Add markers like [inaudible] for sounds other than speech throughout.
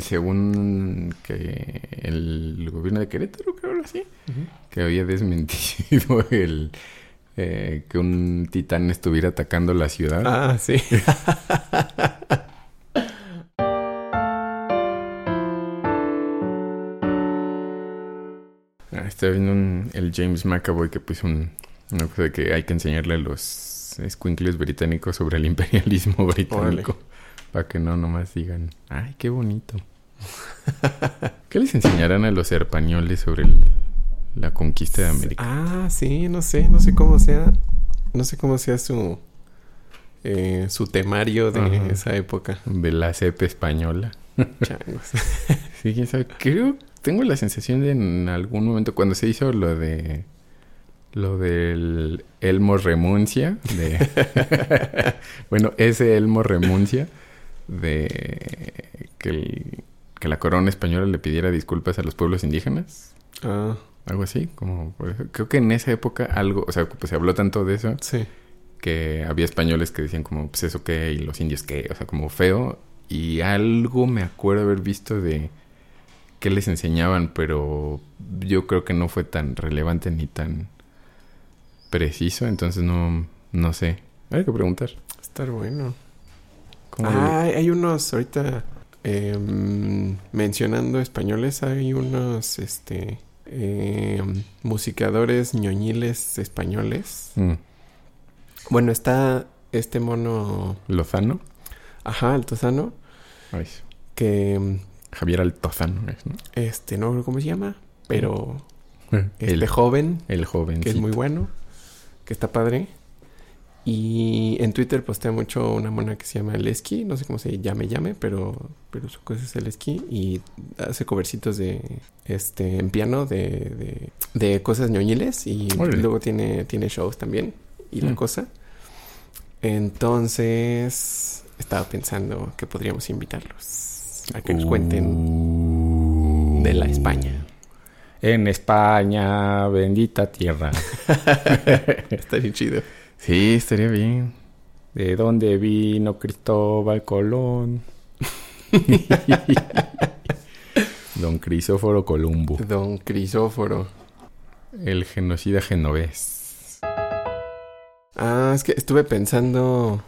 según que el gobierno de Querétaro, creo así, que había desmentido [laughs] el eh, que un titán estuviera atacando la ciudad. Ah, sí. [laughs] Ah, Estaba viendo el James McAvoy que puso un, una cosa de que hay que enseñarle a los escuincles británicos sobre el imperialismo [laughs] británico. Para que no nomás digan, ay, qué bonito. [laughs] ¿Qué les enseñarán a los españoles sobre la conquista de América? Ah, sí, no sé, no sé cómo sea, no sé cómo sea su eh, su temario de esa época. De la cepa española. [laughs] Changos. [laughs] sí, quién sabe. Creo, tengo la sensación de en algún momento cuando se hizo lo de lo del Elmo remuncia de bueno, ese Elmo remuncia de que, que la corona española le pidiera disculpas a los pueblos indígenas. Ah. Algo así, como por eso. Creo que en esa época algo, o sea, pues se habló tanto de eso. Sí. Que había españoles que decían como, pues eso qué, y los indios qué, o sea, como feo. Y algo me acuerdo haber visto de qué les enseñaban, pero yo creo que no fue tan relevante ni tan preciso, entonces no, no sé. Hay que preguntar. Estar bueno. Ah, hay unos, ahorita eh, mencionando españoles, hay unos, este, eh, musicadores ñoñiles españoles. Mm. Bueno, está este mono... ¿Lozano? Ajá, Altozano. Ay. Que... Javier Altozano es, ¿no? Este, no creo cómo se llama, pero... Eh, Este el, joven, el joven. que es muy bueno, que está padre. Y en Twitter postea mucho una mona que se llama Lesky, no sé cómo se llame, llame, pero, pero su cosa es esquí y hace covercitos de este en piano de, de, de cosas ñoñiles y luego tiene, tiene shows también y la Mm. cosa. Entonces estaba pensando que podríamos invitarlos a que nos cuenten Uh. de la España. En España, bendita tierra. [laughs] Está bien chido. Sí, estaría bien. ¿De dónde vino Cristóbal Colón? [laughs] Don Crisóforo Columbo, Don Crisóforo. el genocida genovés. Ah, es que estuve pensando.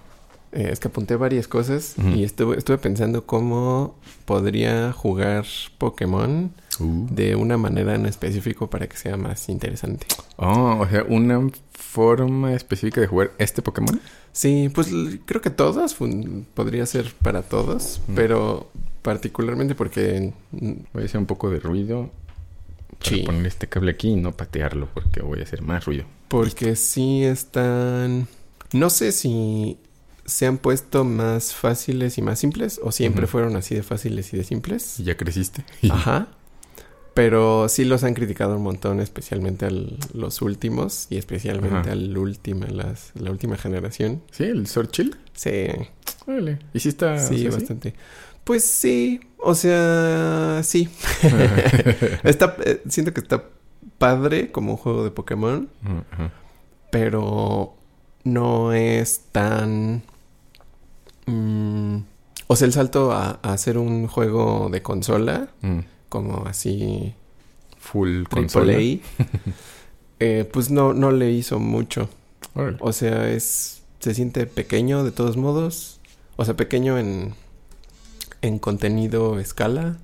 eh, es que apunté varias cosas y estuve, estuve pensando cómo podría jugar Pokémon Uh. de una manera en específico para que sea más interesante. Oh, o sea, una forma específica de jugar este Pokémon. Sí, pues creo que todos fun- podría ser para todos, Mm. pero particularmente porque mm, Voy a hacer un poco de ruido. Para Sí. poner este cable aquí y no patearlo porque voy a hacer más ruido. porque sí están. No sé si se han puesto más fáciles y más simples o siempre fueron así de fáciles y de simples. ¿Y ya creciste? Ajá. [laughs] Pero sí los han criticado un montón, especialmente a los últimos y especialmente Ajá. al último, las, la última generación. ¿Sí? ¿El Sword Chill? Sí, Órale. ¿Y si está...? sí, o sea, bastante. Pues sí, o sea, sí. [laughs] está, eh, siento que está padre como un juego de Pokémon, Ajá. pero no es tan... mm, o sea, el salto a, a hacer un juego de consola, Mm. Como así Full Triple. A, [laughs] eh, pues no, no le hizo mucho. O sea, es se siente pequeño de todos modos. O sea, pequeño en, en contenido escala,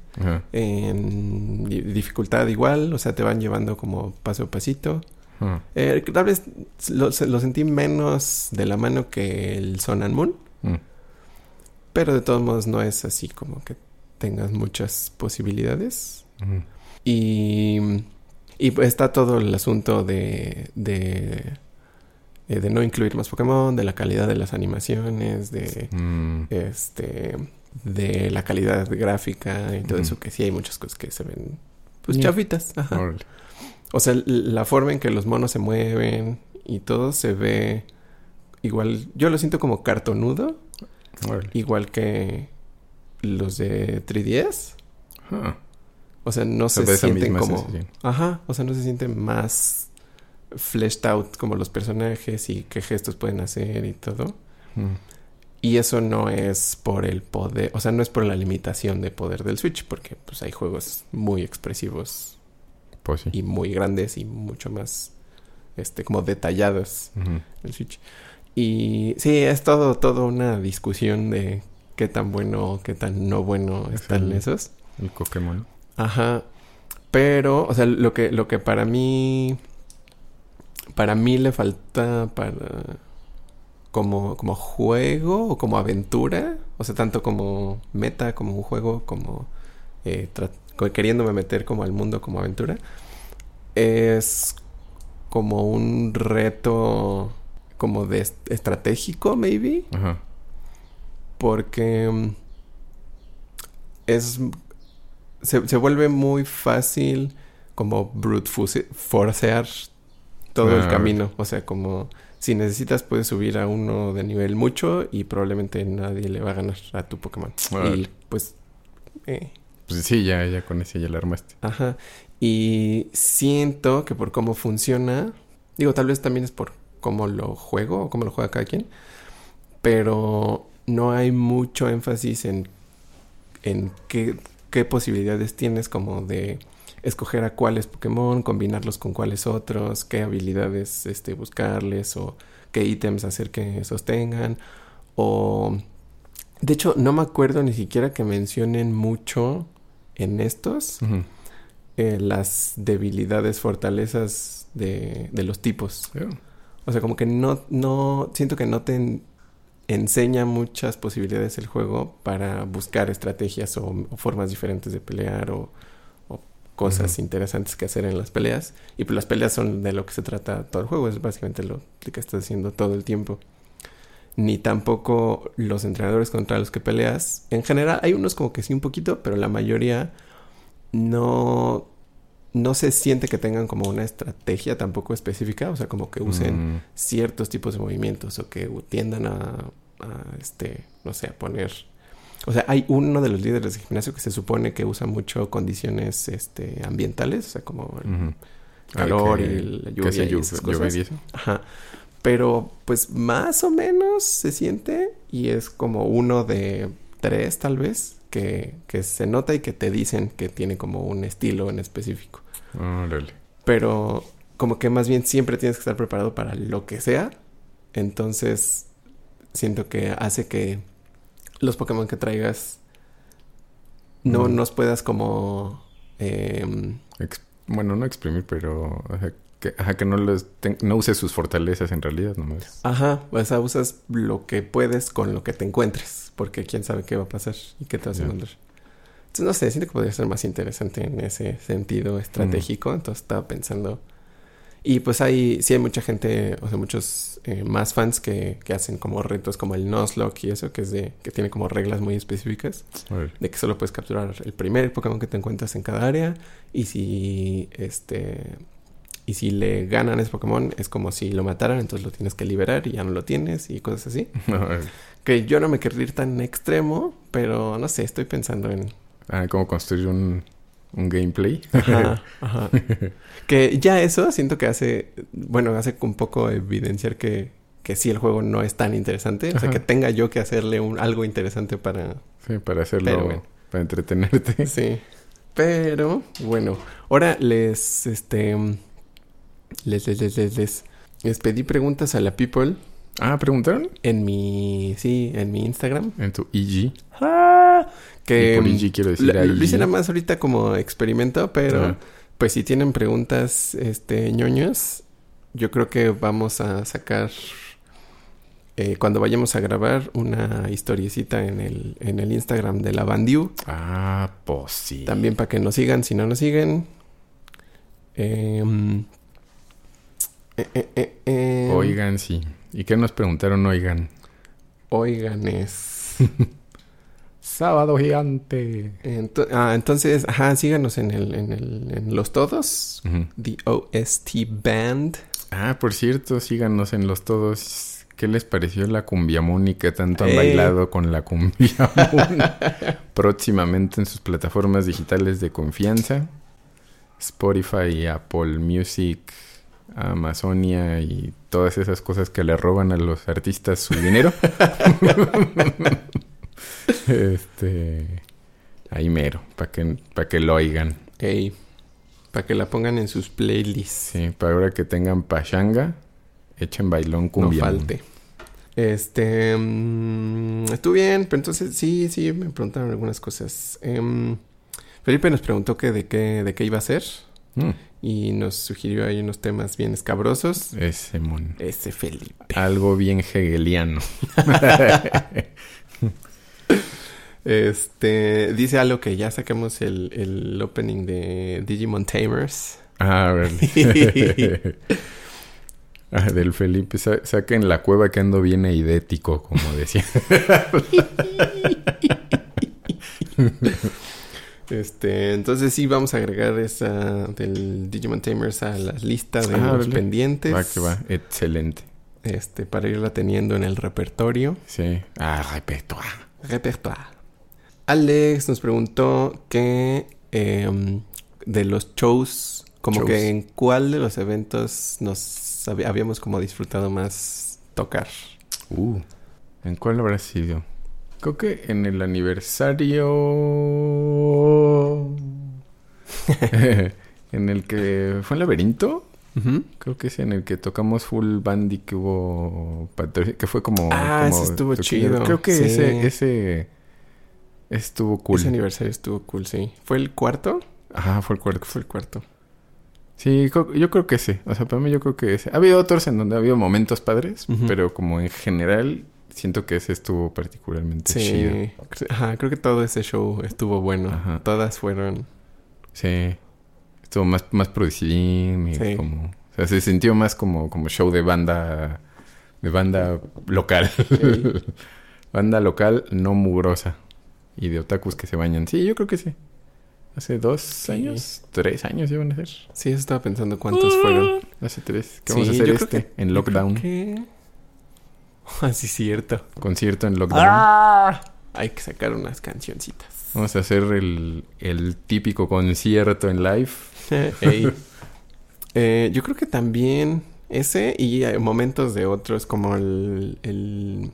en di- dificultad igual. O sea, te van llevando como paso a pasito. Eh, tal vez lo, lo sentí menos de la mano que el Sun and Moon. Mm. Pero de todos modos no es así como que tengas muchas posibilidades. Ujú. Y, y pues está todo el asunto de, de, eh, de no incluir más Pokémon, de la calidad de las animaciones, de Mm. este de la calidad gráfica y todo eso, que sí hay muchas cosas que se ven pues Yeah. chafitas. Ajá. O sea, la forma en que los monos se mueven y todo se ve igual, yo lo siento como cartonudo, igual que los de 3DS. Ajá. O sea, no se sienten como... sensación. Ajá, o sea, no se sienten más fleshed out como los personajes y qué gestos pueden hacer y todo. Mm. Y eso no es por el poder, o sea, no es por la limitación de poder del Switch, porque pues hay juegos muy expresivos Pues sí. y muy grandes y mucho más, este, como detallados en el Switch. Y sí, es todo, todo una discusión de qué tan bueno o qué tan no bueno Es están el- esos. El Pokémon. Ajá. Pero, o sea, lo que, lo que para mí. Para mí le falta para. Como, como juego o como aventura. O sea, tanto como meta, como un juego, como. eh, queriéndome meter como al mundo como aventura. Es como un reto. Como de est- estratégico, maybe Ajá. Porque mm, es se, se vuelve muy fácil como brute forcear todo el Ah, camino, o sea, como si necesitas puedes subir a uno de nivel mucho y probablemente nadie le va a ganar a tu Pokémon. Órale. Y pues eh, Pues sí, ya, ya con ese ya la armaste. Ajá. Y siento que por cómo funciona, digo, tal vez también es por cómo lo juego o cómo lo juega cada quien, pero no hay mucho énfasis en, en qué, qué posibilidades tienes como de escoger a cuáles Pokémon, combinarlos con cuáles otros, qué habilidades este, buscarles o qué ítems hacer que sostengan o... De hecho, no me acuerdo ni siquiera que mencionen mucho en estos eh, las debilidades, fortalezas de, de los tipos. Yeah. O sea, como que no, no, siento que no te enseña muchas posibilidades el juego para buscar estrategias o, o formas diferentes de pelear o, o cosas interesantes que hacer en las peleas. Y pues las peleas son de lo que se trata todo el juego, es básicamente lo que estás haciendo todo el tiempo. Ni tampoco los entrenadores contra los que peleas. En general, hay unos como que sí un poquito, pero la mayoría no, no se siente que tengan como una estrategia tampoco específica, o sea, como que usen Mm, ciertos tipos de movimientos o que tiendan a, a, este, no sé, a poner... O sea, hay uno de los líderes de gimnasio que se supone que usa mucho condiciones este, ambientales, o sea, como el calor Ah, y la lluvia y esas cosas. eso. Ajá. Pero, pues, más o menos se siente y es como uno de tres, tal vez, que, que se nota y que te dicen que tiene como un estilo en específico. Órale. Pero como que más bien siempre tienes que estar preparado para lo que sea. Entonces siento que hace que los Pokémon que traigas no Mm. nos puedas como... em, bueno, no exprimir, pero que, ajá, que no, los no uses sus fortalezas en realidad nomás. ajá, o sea, usas lo que puedes con lo que te encuentres. Porque quién sabe qué va a pasar y qué te vas a encontrar. Entonces, no sé, siento que podría ser más interesante en ese sentido estratégico. Entonces, estaba pensando... Y pues hay, sí hay mucha gente, o sea, muchos eh, más fans que, que hacen como retos como el Nuzlocke y eso, que es de, que tiene como reglas muy específicas, de que solo puedes capturar el primer Pokémon que te encuentras en cada área, y si este y si le ganan ese Pokémon, es como si lo mataran, entonces lo tienes que liberar y ya no lo tienes, y cosas así. [laughs] Órale. Que yo no me querría ir tan extremo, pero no sé, estoy pensando en Ah, ¿cómo construir un, un gameplay? Ajá, [laughs] ajá. Que ya eso siento que hace, bueno, hace un poco evidenciar que, que sí el juego no es tan interesante. O sea, Ajá. que tenga yo que hacerle un, algo interesante para... sí, para hacerlo, Pero bueno. para entretenerte. Sí. Pero, bueno, ahora les, este... Les, les, les, les, les, les pedí preguntas a la people Ah, ¿preguntaron? en mi... Sí, en mi Instagram. En tu EG. Ah, que... y por EG quiero decir ahí. lo hice nada más ahorita como experimento, pero pues si tienen preguntas, este, ñoños, yo creo que vamos a sacar eh, cuando vayamos a grabar una historiecita en el, en el Instagram de la Bandiu. Ah, pues sí. También para que nos sigan, si no nos siguen. Em, eh, eh, eh, em, Oigan, sí. ¿Y qué nos preguntaron, oigan? Oigan, es. [laughs] Sábado gigante. Ento- ah, entonces, ajá, síganos en, el, en, el, en los todos. The OST Band. Ah, por cierto, síganos en los todos. ¿Qué les pareció la cumbiamón y qué tanto han Eh. bailado con la cumbiamón? [laughs] Próximamente en sus plataformas digitales de confianza. Spotify, Apple Music, Amazonia y todas esas cosas que le roban a los artistas su dinero. [laughs] este. Ahí mero, para que, pa que lo oigan. Ey, para que la pongan en sus playlists. Sí, para ahora que tengan pachanga, echen bailón No cumbia. falte. Este. mm, estuvo bien, pero entonces sí, sí, me preguntaron algunas cosas. Em, Felipe nos preguntó que de qué, de qué iba a ser Mm, y nos sugirió ahí unos temas bien escabrosos. ese mon. Ese Felipe. Algo bien hegeliano. Este. Dice algo que ya saquemos el, el opening de Digimon Tamers. Ah, ver. [laughs] Ah, del Felipe, sa- saquen la cueva que ando bien eidético, como decía. [laughs] Este, entonces sí vamos a agregar esa del Digimon Tamers a la lista de Ah, los pendientes. Va que va, excelente. Este, para irla teniendo en el repertorio. Sí. Ah, repertoire. Repertoire. Alex nos preguntó que em, de los shows, como Shows. que en cuál de los eventos nos hab- habíamos como disfrutado más tocar. Uh, ¿en cuál habrá sido? Creo que en el aniversario. [laughs] en el que fue en Laberinto. Creo que es en el que tocamos full band y que hubo que fue como Ah, como ese estuvo chido, Creo que sí. ese ese estuvo cool. Ese aniversario estuvo cool, sí. ¿Fue el cuarto? Ajá, fue el cuarto. Fue el cuarto. Sí, yo creo que ese. O sea, para mí yo creo que ese. Ha habido otros en donde ha habido momentos padres, pero como en general siento que ese estuvo particularmente Sí. chido. Ajá, creo que todo ese show estuvo bueno. Ajá. Todas fueron. Sí. Estuvo más, más producido y Sí. como... O sea, se sintió más como, como show de banda... De banda local. Sí. [laughs] banda local no mugrosa. Y de otakus que se bañan. Sí, yo creo que sí. Hace dos Sí. años, tres años iban a ser. Sí, estaba pensando cuántos fueron. Hace tres. ¿Qué vamos a hacer yo este? que- en yo creo lockdown. que- [laughs] Ah, sí, cierto. Concierto en lockdown. Ah. Hay que sacar unas cancioncitas. Vamos a hacer el, el típico concierto en live. [laughs] Ey. Eh, yo creo que también ese y hay momentos de otros como el, el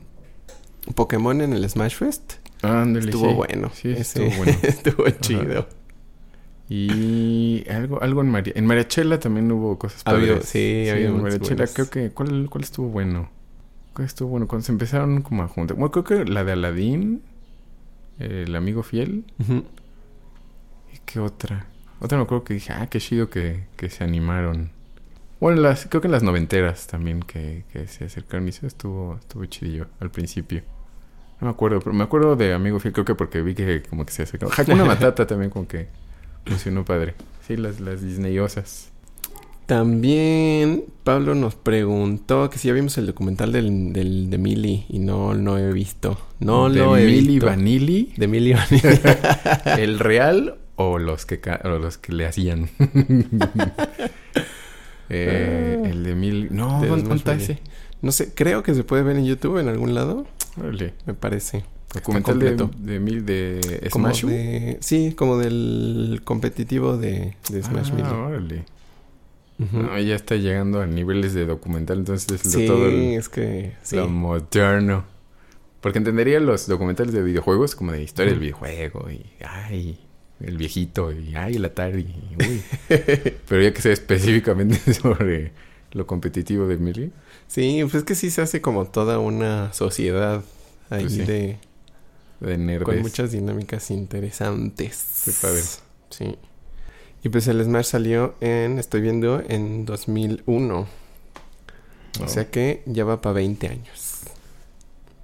Pokémon en el Smash Fest. Ándale, Estuvo sí. bueno. Sí, Ese estuvo bueno. [laughs] estuvo chido. Y algo, algo en María, en Mariachela también hubo cosas Ha habido- padres. sí, ha habido en Mariachela buenos. creo que ¿cuál, cuál estuvo bueno? ¿Cuál estuvo bueno? Cuando se empezaron como a juntar. Bueno, creo que la de Aladín, el amigo fiel. ¿Y qué otra? Otra me acuerdo que dije, ah, qué chido que, que se animaron. Bueno, las, creo que en las noventeras también que, que se acercaron y eso estuvo, estuvo chidillo al principio. No me acuerdo, pero me acuerdo de Amigo Fiel, creo que porque vi que como que se acercaron. Hakuna [laughs] Matata también como que funcionó padre. Sí, las, las Disneyosas. También Pablo nos preguntó que si ya vimos el documental del, del de Millie y no lo he visto. No de lo he Milli visto. Vanilli, De Millie Vanilli. [laughs] el real o los que o los que le hacían. [laughs] Eh, el de Milli. No, De ¿dónde Smash está Melee. ese? No sé, creo que se puede ver en YouTube en algún lado, Órale. me parece. Documental de, de, mil de Como Smash. de- sí, como del competitivo de, de Smash ah, Melee. órale. No, ya está llegando a niveles de documental, entonces es sí, todo el- es que sí. lo moderno. Porque entendería los documentales de videojuegos como de historia del videojuego y ay, el viejito y ay, el Atari. y, uy. [laughs] Pero ya que sea específicamente [laughs] sobre lo competitivo de Millie, Sí, pues es que sí se hace como toda una sociedad ahí Pues sí. de de nerds. con muchas dinámicas interesantes. Qué padre. Sí. Y pues el Smash salió en, estoy viendo, en 2001. O Oh. sea que ya va para 20 años.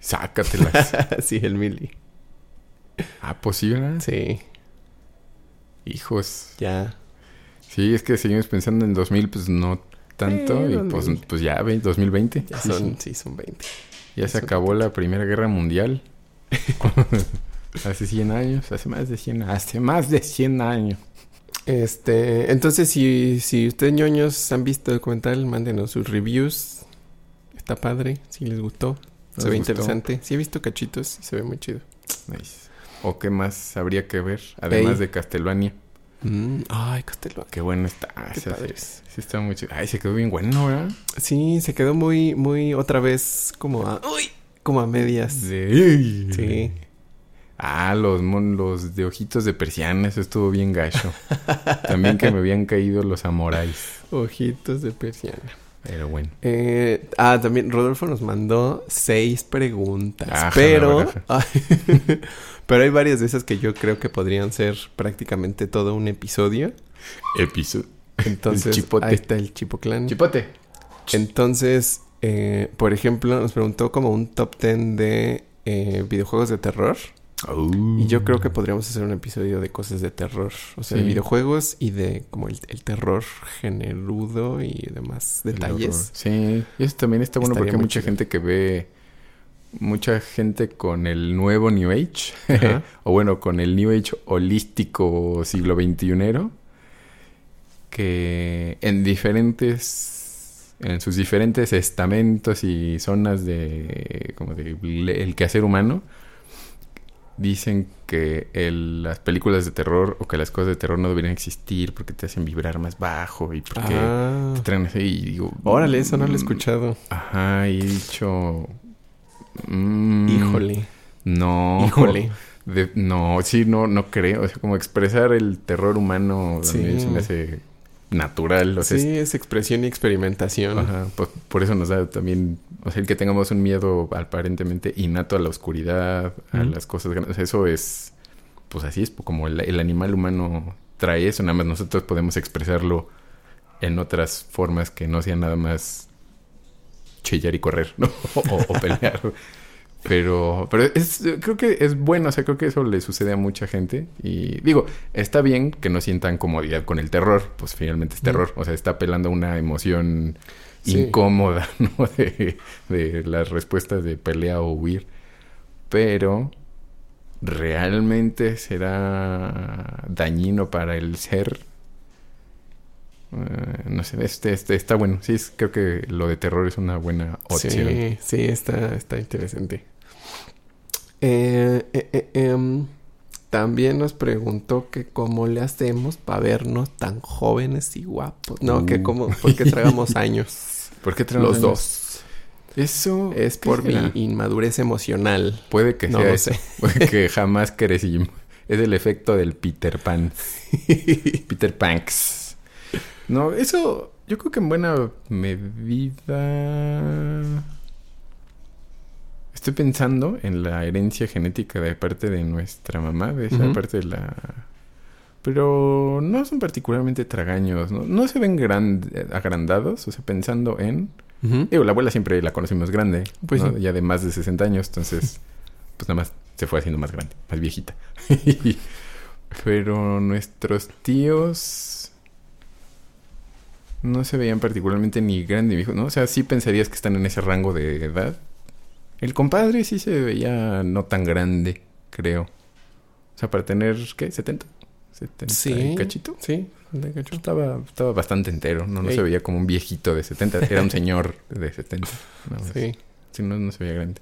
Sácatelas. [laughs] sí, el Mili. ah, posible. Sí, Hijos. ya. Sí, es que seguimos pensando en 2000, pues no tanto. Sí, y pues, 2000. pues ya, ve, 2020. Ya [laughs] Sí, son, sí. sí, son 20. Ya se son- acabó la Primera Guerra Mundial. [laughs] hace 100 años, hace más de 100 hace más de 100 años. Este, entonces si, si ustedes ñoños han visto el documental, mándenos sus reviews. Está padre, si les gustó. Se ¿Les ve gustó? interesante. Sí he visto cachitos y se ve muy chido. Nice. ¿O qué más habría que ver? Además de Castlevania. Mm, ay, Castelvania. Qué bueno está. Qué esa padre. Sí, está muy chido. Ay, se quedó bien bueno, ¿verdad? Sí, se quedó muy, muy otra vez como a, uy, como a medias. Sí. Sí. Ah, los, mon- los de ojitos de persiana, eso estuvo bien gacho. [laughs] También que me habían caído los amorais. Ojitos de persiana. Pero bueno. Eh, ah, también Rodolfo nos mandó seis preguntas. Ajá, pero. [laughs] pero hay varias de esas que yo creo que podrían ser prácticamente todo un episodio. Episodio. Entonces, chipote. ahí está el Chipoclán. Chipote. Entonces, eh, por ejemplo, nos preguntó como un top 10 de eh, videojuegos de terror. Y yo creo que podríamos hacer un episodio de cosas de terror. O sea, de videojuegos y de como el, el terror generudo y demás El detalles. Sí, y eso también está bueno Estaría porque hay mucha chido. gente que ve, mucha gente con el nuevo New Age, [laughs] o bueno, con el New Age holístico siglo XXI, que en diferentes, en sus diferentes estamentos y zonas de, como de el quehacer humano, dicen que el- las películas de terror o que las cosas de terror no deberían existir porque te hacen vibrar más bajo y porque Ah. te traen así y digo... Órale, eso no lo he mm, escuchado. Ajá, y he dicho... mm, Híjole. No. Híjole. De- no, sí, no, no creo. O sea, como expresar el terror humano mí Sí. se me hace natural. O sea, sí, es expresión y experimentación. Ajá, pues por eso nos da también, o sea, el que tengamos un miedo aparentemente innato a la oscuridad, a las cosas grandes, eso es, pues así es, como el, el animal humano trae eso, nada más nosotros podemos expresarlo en otras formas que no sean nada más chillar y correr, ¿no? [laughs] O, o pelear. Pero, pero es, creo que es bueno, o sea, creo que eso le sucede a mucha gente. Y digo, está bien que no sientan comodidad con el terror, pues finalmente es terror. O sea, está apelando a una emoción Sí. incómoda, [laughs] ¿no? De, de las respuestas de pelea o huir. Pero, ¿realmente será dañino para el ser? Eh, no sé, este, este está bueno. Sí, es- creo que lo de terror es una buena opción. Sí, sí, está, está interesante. Eh, eh, eh, em, también nos preguntó que cómo le hacemos para vernos tan jóvenes y guapos. No, que Uh. cómo, porque tragamos [laughs] años. ¿Por qué tenemos Los años? dos. Eso Es ¿qué por mi inmadurez emocional. Puede que No sea eso. sé. [laughs] Puede que jamás crecimos. Es el efecto del Peter Pan. Peter Panks. No, eso yo creo que en buena medida... Estoy pensando en la herencia genética de parte de nuestra mamá, de esa parte de la... Pero no son particularmente tragaños, ¿no? No se ven gran- agrandados, o sea, pensando en... Digo, la abuela siempre la conocimos grande, Pues ¿no? sí. ya de más de 60 años, entonces, [laughs] pues nada más se fue haciendo más grande, más viejita. [laughs] Pero nuestros tíos no se veían particularmente ni grande ni viejo, ¿no? O sea, sí pensarías que están en ese rango de edad. El compadre sí se veía no tan grande, creo. O sea, para tener, ¿qué? ¿70? ¿70 Sí. cachito? Sí, cacho. Estaba, estaba bastante entero, ¿no? No Ey. se veía como un viejito de 70, era un señor de 70. nada más. Sí. Sí, no, no se veía grande.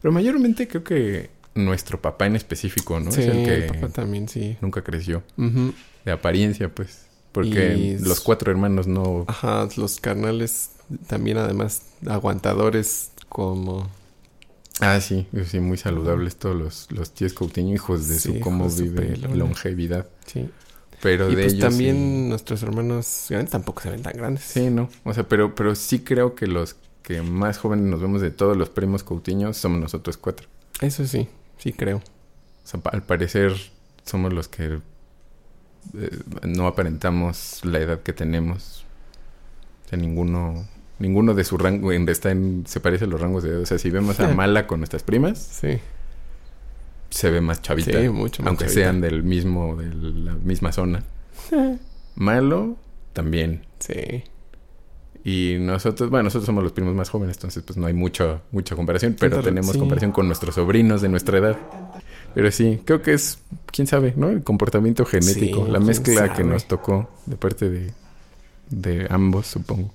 Pero mayormente creo que nuestro papá en específico, ¿no? Sí, es el que el papá también, sí. nunca creció. De apariencia, pues. Porque Y- los cuatro hermanos no... Ajá, los carnales también además aguantadores como... Ah, sí, sí, muy saludables todos los, los tíos Coutinho, hijos de Sí, su cómo su vive pelona. longevidad. Sí. Pero y de pues ellos también sí- nuestros hermanos grandes tampoco se ven tan grandes. Sí, no. O sea, pero, pero sí creo que los que más jóvenes nos vemos de todos los primos Coutinho somos nosotros cuatro. Eso sí, sí creo. O sea, al parecer somos los que eh, no aparentamos la edad que tenemos. O sea, ninguno, ninguno de su rango en- está en, se parece a los rangos de edad. O sea, si vemos a Mala con nuestras primas, Sí. se ve más chavita. Sí, mucho más aunque chavita. sean del mismo, de la misma zona. [laughs] Malo, también. Sí. Y nosotros, bueno, nosotros somos los primos más jóvenes, entonces pues no hay mucha, mucha comparación, pero tenemos sí. comparación con nuestros sobrinos de nuestra edad. Pero sí, creo que es, quién sabe, ¿no? El comportamiento genético, Sí, la mezcla que nos tocó de parte de, de ambos, supongo.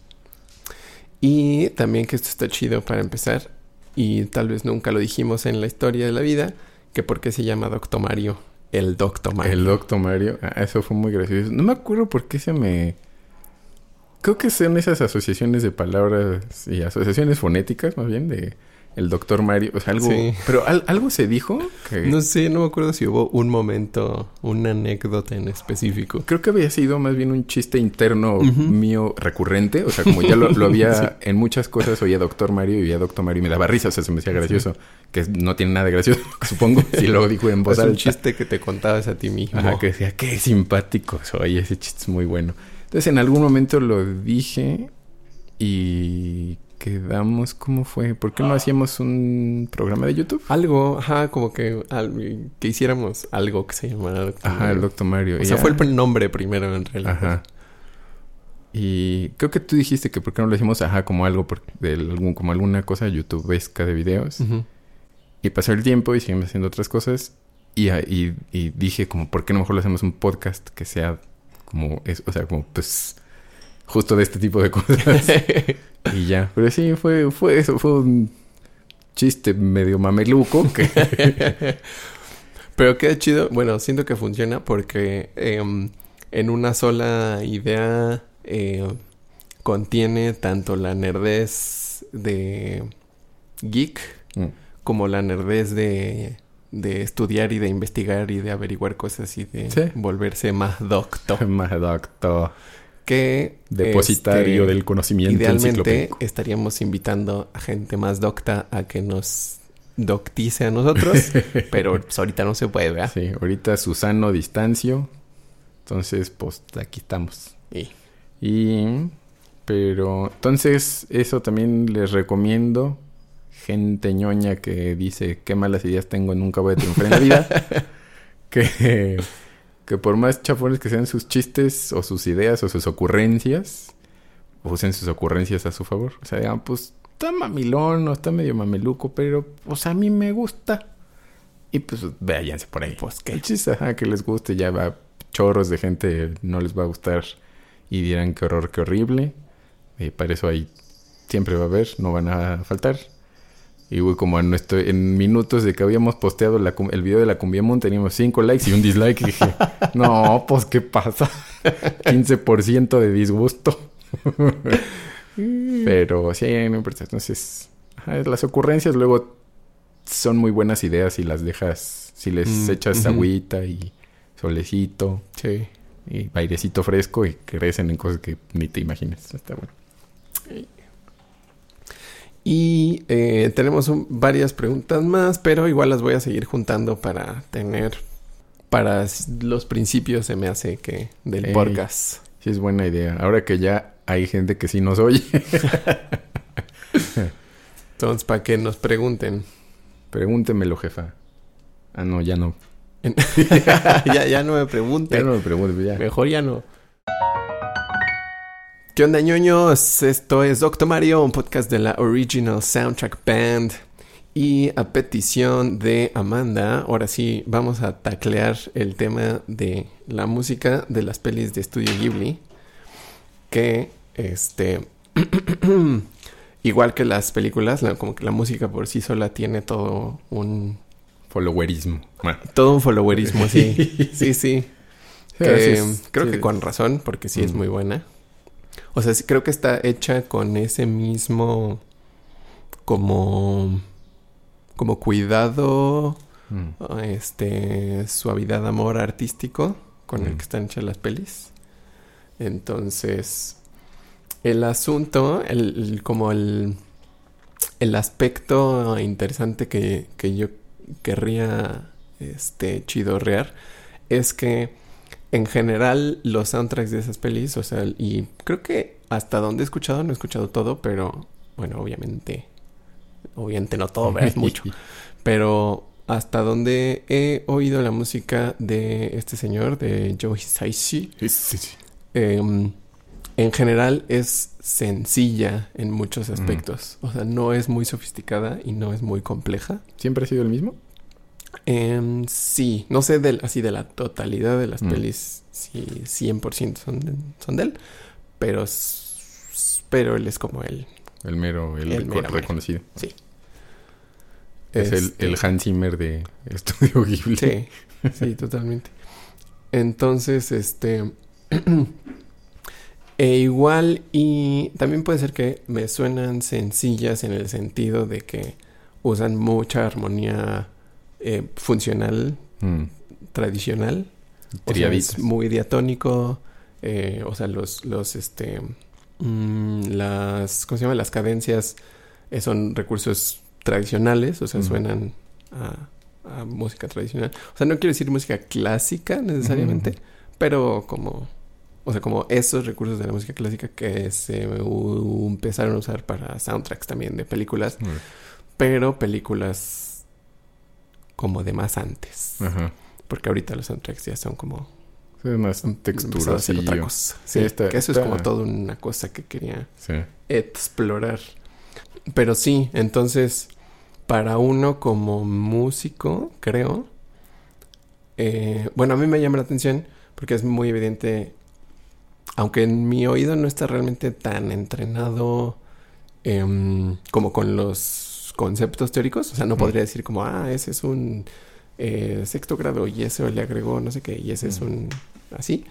Y también que esto está chido para empezar, y tal vez nunca lo dijimos en la historia de la vida, que por qué se llama Doctor Mario El Doctor Mario. El Doctor Mario. Ah, eso fue muy gracioso. No me acuerdo por qué se me... Creo que son esas asociaciones de palabras y asociaciones fonéticas, más bien, de el doctor Mario. O sea, algo... Sí. Pero al- algo se dijo que... No sé, no me acuerdo si hubo un momento, una anécdota en específico. Creo que había sido más bien un chiste interno mío recurrente. O sea, como ya lo, lo había [laughs] en muchas cosas, oía Doctor Mario y oía Doctor Mario y me daba risa. O sea, se me hacía gracioso. Que no tiene nada de gracioso, [laughs] supongo. Si lo dijo en voz Es un chiste que te contabas a ti mismo. Ajá, que decía, qué simpático soy. Ese chiste es muy bueno. Entonces, en algún momento lo dije y quedamos... ¿Cómo fue? ¿Por qué no hacíamos un programa de YouTube? Algo, ajá, como que, al- que hiciéramos algo que se llamara Doctor Ajá, el Mario. Doctor Mario. O sea, ya- fue el nombre primero en realidad. Ajá. Y creo que tú dijiste que por qué no lo hicimos, ajá, como algo, por, de algún, como alguna cosa youtubesca de videos. Ujú. Y pasó el tiempo y seguimos haciendo otras cosas. Y, a- y, y dije como, ¿por qué no mejor lo hacemos un podcast que sea como, es, o sea, como pues justo de este tipo de cosas? [laughs] y ya. Pero sí, fue, fue eso, fue un chiste medio mameluco que... [laughs] Pero queda chido. Bueno, siento que funciona porque em, en una sola idea eh, contiene tanto la nerdez de geek Mm. como la nerdez de, de estudiar y de investigar y de averiguar cosas y de Sí. volverse más docto. [laughs] Más doctor. Que Depositario este, del conocimiento Idealmente estaríamos invitando a gente más docta a que nos doctice a nosotros, [laughs] pero pues, ahorita no se puede, ¿verdad? Sí, ahorita Susano Distancio. Entonces, pues aquí estamos. Y Y. Pero. Entonces, eso también les recomiendo. Gente ñoña que dice qué malas ideas tengo, nunca voy a triunfar en la vida. [laughs] que. Que por más chafones que sean sus chistes, o sus ideas, o sus ocurrencias, usen sus ocurrencias a su favor. O sea, digan, pues está mamilón o está medio mameluco, pero pues a mí me gusta. Y pues váyanse por ahí. Pues qué chiste, ajá, que les guste. Ya va chorros de gente, no les va a gustar y dirán qué horror, qué horrible. Y para eso ahí siempre va a haber, no van a faltar. Y güey, como en, nuestro, en minutos de que habíamos posteado la el video de la Cumbia Moon, teníamos 5 likes y un dislike. Y dije, [laughs] no, pues ¿qué pasa? [laughs] 15% de disgusto. Pero sí, no importa. Entonces, las ocurrencias luego son muy buenas ideas y las dejas, si les Mm, echas ujú. agüita y solecito sí. y airecito fresco y crecen en cosas que ni te imaginas. Está bueno. Y eh, tenemos un- varias preguntas más, pero igual las voy a seguir juntando para tener para los principios se me hace que del Ey. podcast. Sí, es buena idea. Ahora que ya hay gente que sí nos oye, [laughs] Entonces, para que nos pregunten. pregúntemelo, jefa. Ah, no, ya no. [laughs] Ya, ya no me Ya pregunten. no me preguntes, ya. Mejor ya no. ¿Qué onda, ñoños? Esto es Doctor Mario, un podcast de la Original Soundtrack Band. Y a petición de Amanda, ahora sí vamos a taclear el tema de la música de las pelis de Studio Ghibli. Que, este. [clears throat] igual que las películas, la- como que la música por sí sola tiene todo un. Followerismo. Bueno, Todo un followerismo, sí. [laughs] Sí, sí. Que, así es. creo Sí. que con razón, porque sí es Mm. muy buena. O sea, sí, creo que está hecha con ese mismo como como cuidado, mm, este suavidad, amor artístico con el Mm. que están hechas las pelis. Entonces, el asunto, el, el- como el el aspecto interesante que, que yo querría este chidorrear es que en general los soundtracks de esas pelis, o sea, y creo que hasta donde he escuchado, no he escuchado todo, pero bueno, obviamente, obviamente no todo. Es mucho. [laughs] Pero hasta donde he oído la música de este señor, de Joe Hisaishi, em, en general es sencilla en muchos aspectos. O sea, no es muy sofisticada y no es muy compleja. ¿Siempre ha sido el mismo? Em, sí, no sé del, así de la totalidad de las Mm. pelis, si 100% son de, son de él, pero, pero él es como él. El mero, el, El mero. reconocido. Sí. Es el, Este- el Hans Zimmer de Estudio Ghibli. Sí, sí, totalmente. Entonces, este. [clears throat] e igual, y también puede ser que me suenan sencillas en el sentido de que usan mucha armonía eh, funcional, Mm, tradicional. O sea, es muy diatónico. eh, o sea, los, los, este. mm, las. ¿Cómo se llama? Las cadencias eh, son recursos tradicionales, o sea, Ujú. suenan a, a música tradicional. O sea, no quiero decir música clásica necesariamente, pero como. O sea, como esos recursos de la música clásica que se empezaron a usar para soundtracks también de películas, Mm, pero películas como de más antes. Ajá. Porque ahorita los soundtracks ya son como Sí, más cosa. Sí, Sí, está- que eso es como toda una cosa que quería Sí. explorar. Pero sí, entonces, para uno como músico, creo, eh, bueno, a mí me llama la atención porque es muy evidente, aunque en mi oído no está realmente tan entrenado em, como con los conceptos teóricos, o sea, no Mm. podría decir como, ah, ese es un eh, sexto grado y ese le agregó no sé qué, y ese es un así.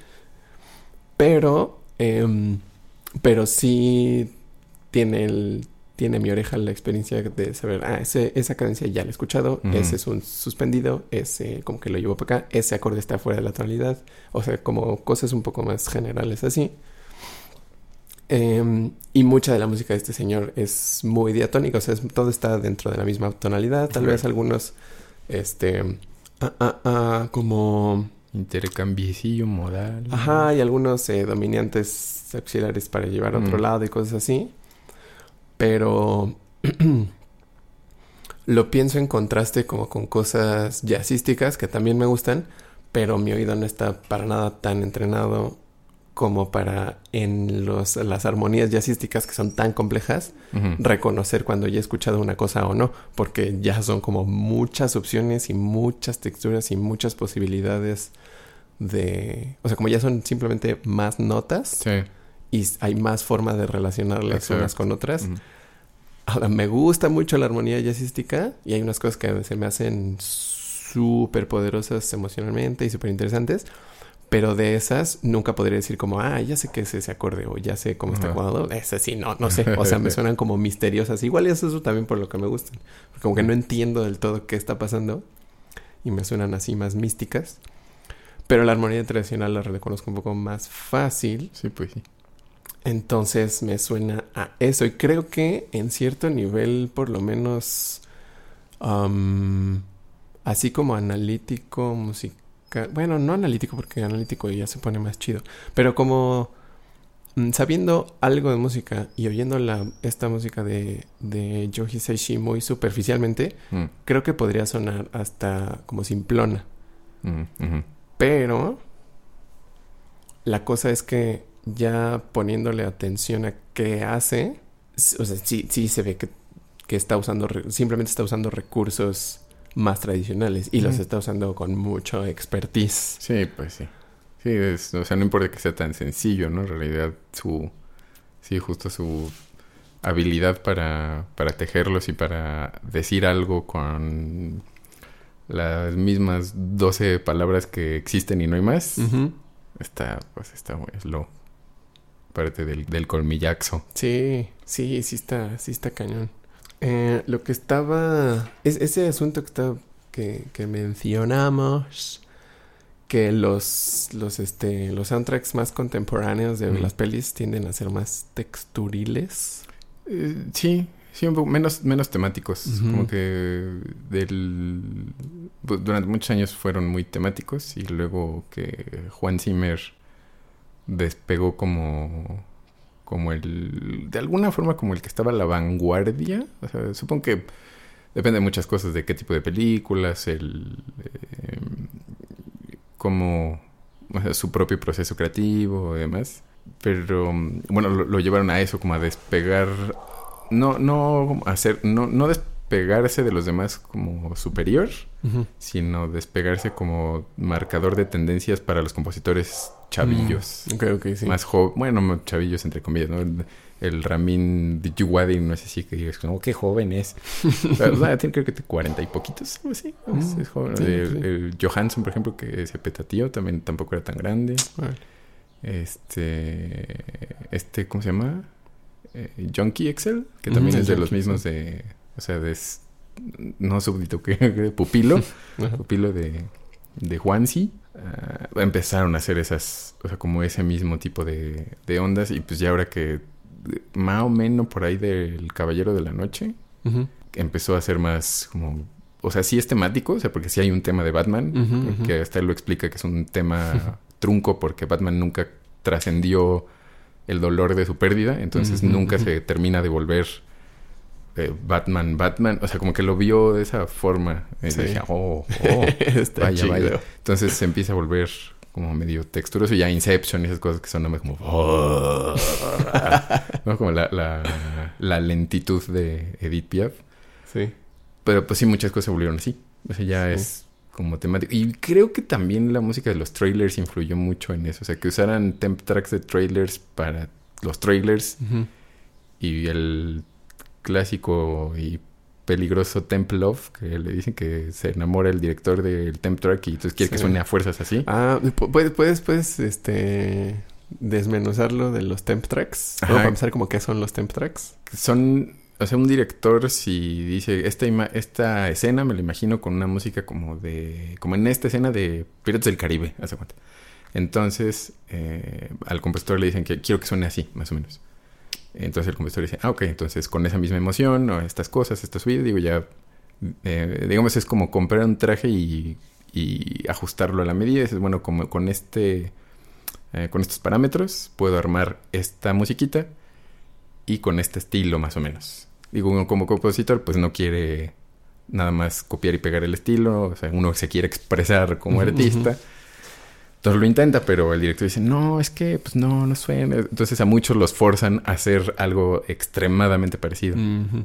Pero, em, pero sí tiene el tiene mi oreja la experiencia de saber, ah, ese, esa cadencia ya la he escuchado, ese es un suspendido, ese como que lo llevo para acá, ese acorde está fuera de la tonalidad, o sea, como cosas un poco más generales así. Em, y mucha de la música de este señor es muy diatónica, o sea, es- todo está dentro de la misma tonalidad, tal vez algunos, este, ah, ah, ah, como Intercambiecillo modal. Ajá, y algunos eh, dominantes auxiliares para llevar a otro Mm. lado y cosas así. Pero [clears throat] lo pienso en contraste como con cosas jazzísticas que también me gustan, pero mi oído no está para nada tan entrenado como para en los, las armonías jazzísticas que son tan complejas reconocer cuando ya he escuchado una cosa o no, porque ya son como muchas opciones y muchas texturas y muchas posibilidades de, o sea, como ya son simplemente más notas Sí. y hay más forma de relacionarlas Exacto. unas con otras. Ahora, me gusta mucho la armonía jazzística y hay unas cosas que se me hacen súper poderosas emocionalmente y súper interesantes. Pero de esas nunca podría decir como, ah, ya sé qué es ese acorde o ya sé cómo está acomodado. Esas sí, no, no sé. O sea, me [laughs] suenan como misteriosas. Igual es eso también por lo que me gustan. Porque como que no entiendo del todo qué está pasando y me suenan así más místicas. Pero la armonía tradicional la reconozco un poco más fácil. Sí, pues sí. Entonces me suena a eso. Y creo que en cierto nivel, por lo menos, así como analítico, musical. Bueno, no analítico porque analítico ya se pone más chido. Pero como mm, sabiendo algo de música y oyendo la, esta música de, de Joe Hisaishi muy superficialmente, Mm, creo que podría sonar hasta como simplona. mm. Pero la cosa es que ya poniéndole atención a qué hace, o sea, sí, sí se ve que, que está usando, simplemente está usando recursos más tradicionales y los está usando con mucho expertise. Sí, pues sí. Sí, es- o sea, no importa que sea tan sencillo, ¿no? En realidad, su. Sí, justo su habilidad para, para tejerlos y para decir algo con las mismas 12 palabras que existen y no hay más. Está, pues está es lo parte del, del colmillaxo. Sí, sí, sí está, sí está cañón. Eh, lo que estaba, es, ese asunto que está, que, que mencionamos, que los, los, este, los soundtracks más contemporáneos de las pelis tienden a ser más texturiles. Eh, sí, sí, un poco menos, menos temáticos. Como que del durante muchos años fueron muy temáticos y luego que Juan Zimmer despegó como como el de alguna forma como el que estaba a la vanguardia. O sea, supongo que depende de muchas cosas de qué tipo de películas, el eh, como su propio proceso creativo y demás. Pero mm, bueno, lo, lo llevaron a eso, como a despegar. No, no hacer, no, no des- despegarse de los demás como superior, sino despegarse como marcador de tendencias para los compositores chavillos. Mm, ok, ok, sí. Más jóvenes, bueno, chavillos entre comillas, ¿no? El, el Ramin Djawadi no sé si que digas, como, qué joven es. [laughs] o sea, tiene creo que cuarenta y poquitos, algo así. Es, Mm, es joven. sí, el, sí. el Johansson, por ejemplo, que es petatío, también tampoco era tan grande. Vale. Este, este, ¿cómo se llama? Eh, Junkie Excel, que también es de Junkie los mismos de, o sea, de, no súbdito, que pupilo, [laughs] pupilo de, de Juansi. Ah, empezaron a hacer esas, o sea, como ese mismo tipo de, de ondas. Y pues ya ahora que más o menos por ahí del Caballero de la Noche empezó a ser más como, o sea, sí es temático, o sea, porque sí hay un tema de Batman, que hasta él lo explica que es un tema [laughs] trunco porque Batman nunca trascendió el dolor de su pérdida, entonces nunca se termina de volver eh, Batman, Batman, o sea, como que lo vio de esa forma, y Sí. dije, oh, oh, [laughs] Está vaya, chido. vaya. Entonces se empieza a volver como medio texturoso y ya Inception y esas cosas que son nada más como... [laughs] ¿no? Como la, la, la lentitud de Edith Piaf. Sí. Pero pues sí, muchas cosas se volvieron así. O sea, ya Sí. es como temático. Y creo que también la música de los trailers influyó mucho en eso. O sea, que usaran temp tracks de trailers para los trailers y el clásico y peligroso temp love, que le dicen que se enamora el director del temp track y entonces quiere que suene a fuerzas así. Ah, pu- puedes, puedes, puedes, este, desmenuzarlo de los temp tracks. Vamos a empezar como qué son los temp tracks. Son, o sea, un director si dice, esta, ima- esta escena me la imagino con una música como de, como en esta escena de Piratas del Caribe, hace cuenta. Entonces, eh, al compositor le dicen que quiero que suene así, más o menos. Entonces el compositor dice, ah, ok, entonces con esa misma emoción, o estas cosas, esta subida, digo, ya, eh, digamos, es como comprar un traje y, y ajustarlo a la medida. Dices, bueno, como con este, eh, con estos parámetros, puedo armar esta musiquita y con este estilo más o menos. Digo, uno como compositor pues no quiere nada más copiar y pegar el estilo, o sea, uno se quiere expresar como artista. Entonces lo intenta, pero el director dice, no, es que pues no, no suena. Entonces a muchos los forzan a hacer algo extremadamente parecido.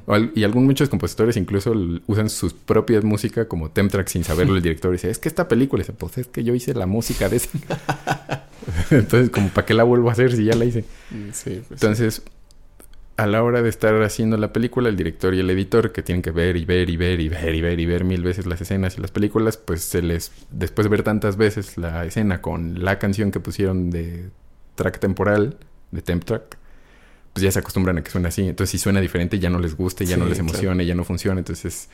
Al- Y algunos muchos compositores incluso usan sus propias músicas como temp track sin saberlo. El director dice, es que esta película, dice, pues es que yo hice la música de esa. [laughs] Entonces, como, ¿para qué la vuelvo a hacer si ya la hice? Sí, pues. Entonces, a la hora de estar haciendo la película, el director y el editor, que tienen que ver y ver y ver y ver y ver y ver mil veces las escenas y las películas, pues se les, después de ver tantas veces la escena con la canción que pusieron de track temporal, de temp track, pues ya se acostumbran a que suene así. Entonces, si suena diferente, ya no les gusta, ya no les claro. emociona, ya no funciona. Entonces,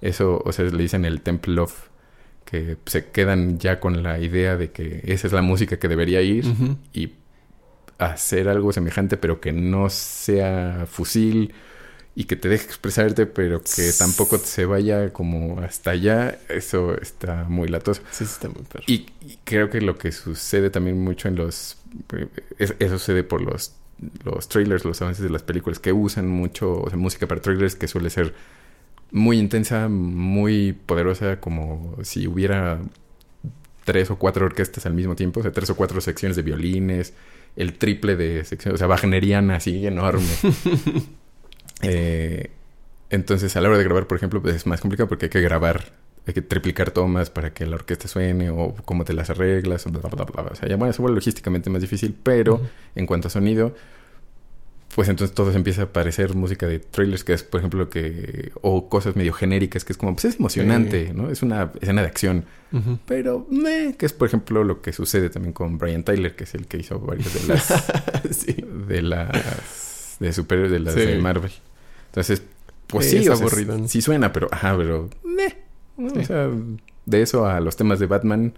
eso, o sea, le dicen el temp love, que se quedan ya con la idea de que esa es la música que debería ir y hacer algo semejante, pero que no sea fusil y que te deje expresarte, pero que tampoco se vaya como hasta allá, eso está muy latoso. Sí, sí, está muy perro. Y, y creo que lo que sucede también mucho en los... es- eso sucede por los, los trailers, los avances de las películas, que usan mucho o sea, música para trailers que suele ser muy intensa, muy poderosa, como si hubiera tres o cuatro orquestas al mismo tiempo, o sea, tres o cuatro secciones de violines, el triple de secciones, o sea, wagneriana así enorme. [laughs] Eh, entonces, a la hora de grabar, por ejemplo, pues es más complicado porque hay que grabar, hay que triplicar tomas para que la orquesta suene o cómo te las arreglas, bla, bla, bla, bla. O sea, ya bueno, eso vuelve logísticamente más difícil, pero en cuanto a sonido, pues entonces todo se empieza a parecer música de trailers, que es, por ejemplo, que... O cosas medio genéricas, que es como, pues es emocionante, ¿no? Es una escena de acción. Pero, meh, que es, por ejemplo, lo que sucede también con Brian Tyler, que es el que hizo varias de [laughs] las... sí. de las... de superhéroes, de las Sí. de Marvel. Entonces, pues Sí, sí, es o sea, sí suena, pero... Ajá, pero... meh. O sea, de eso a los temas de Batman...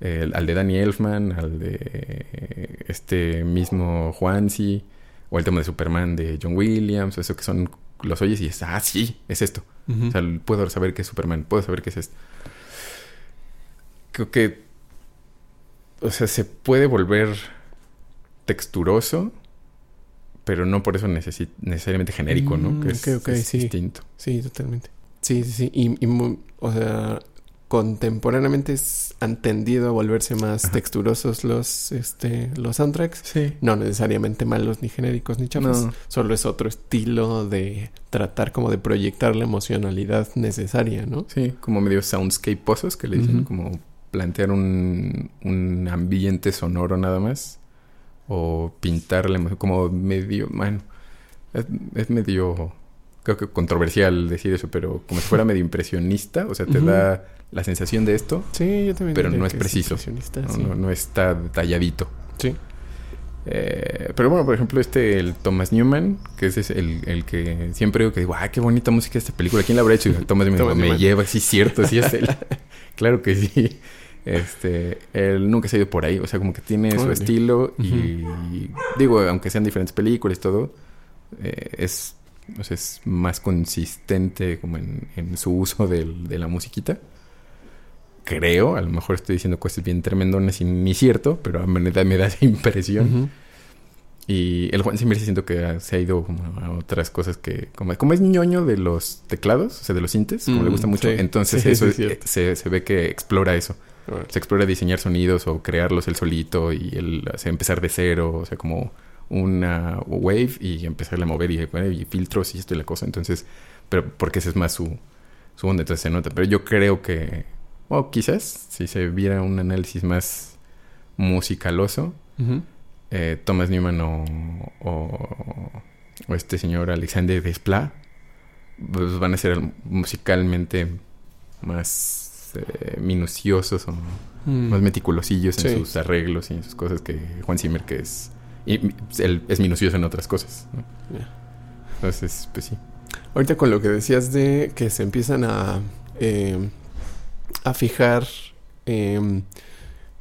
el- al de Danny Elfman, al de este mismo Juanzi, o el tema de Superman de John Williams, eso que son, los oyes y es, ah, sí, es esto. O sea, puedo saber que es Superman, puedo saber que es esto. Creo que, o sea, se puede volver texturoso, pero no por eso necesi- necesariamente genérico, ¿no? Mm, Que es, es sí. distinto. Sí, totalmente. Sí, sí, sí. Y, o sea, contemporáneamente han tendido a volverse más texturosos los, este, los soundtracks. Sí. No necesariamente malos, ni genéricos, ni chafas. No. Solo es otro estilo de tratar como de proyectar la emocionalidad necesaria, ¿no? Sí, como medio soundscape pozos que le dicen, como plantear un, un ambiente sonoro nada más. O pintar la emoción, como medio, bueno, es, es medio, creo que controversial decir eso, pero como si fuera medio impresionista, o sea, te da la sensación de esto, Sí, yo también. Pero no es preciso. no, sí. no- no está detalladito. Sí. Eh, pero bueno, por ejemplo, este, el Thomas Newman, que ese es el, el que siempre digo que digo, ah, qué bonita música esta película, ¿quién la habrá hecho? Y el [laughs] Thomas Newman Thomas me Newman. lleva, sí, cierto, sí es él. [laughs] claro que sí. Este, él nunca se ha ido por ahí, o sea, como que tiene su estilo y, digo, aunque sean diferentes películas y todo, eh, es, o sea, es más consistente como en, en su uso del- de la musiquita. Creo, a lo mejor estoy diciendo cosas bien tremendonas y ni cierto, pero me da, me da esa impresión. Y el Juan siempre siento que se ha ido como a otras cosas que... Como, como es ñoño de los teclados, o sea, de los sintes, como le Mm, gusta mucho, sí. entonces Sí, eso sí, es- cierto. se, se ve que explora eso. Se explora diseñar sonidos o crearlos él solito y él o sea, empezar de cero, o sea, como una wave y empezarle a mover y, bueno, y filtros y esto y la cosa. Entonces, pero porque ese es más su, su onda, entonces se nota. Pero yo creo que, o quizás, si se viera un análisis más musicaloso, Ujú. eh, Thomas Newman o, o, o este señor Alexander Desplat pues van a ser musicalmente más eh, minuciosos o Mm. más meticulosillos en sus arreglos y en sus cosas que Juan Zimmer que es y, él es minucioso en otras cosas entonces pues sí. Ahorita con lo que decías de que se empiezan a, eh, a fijar em,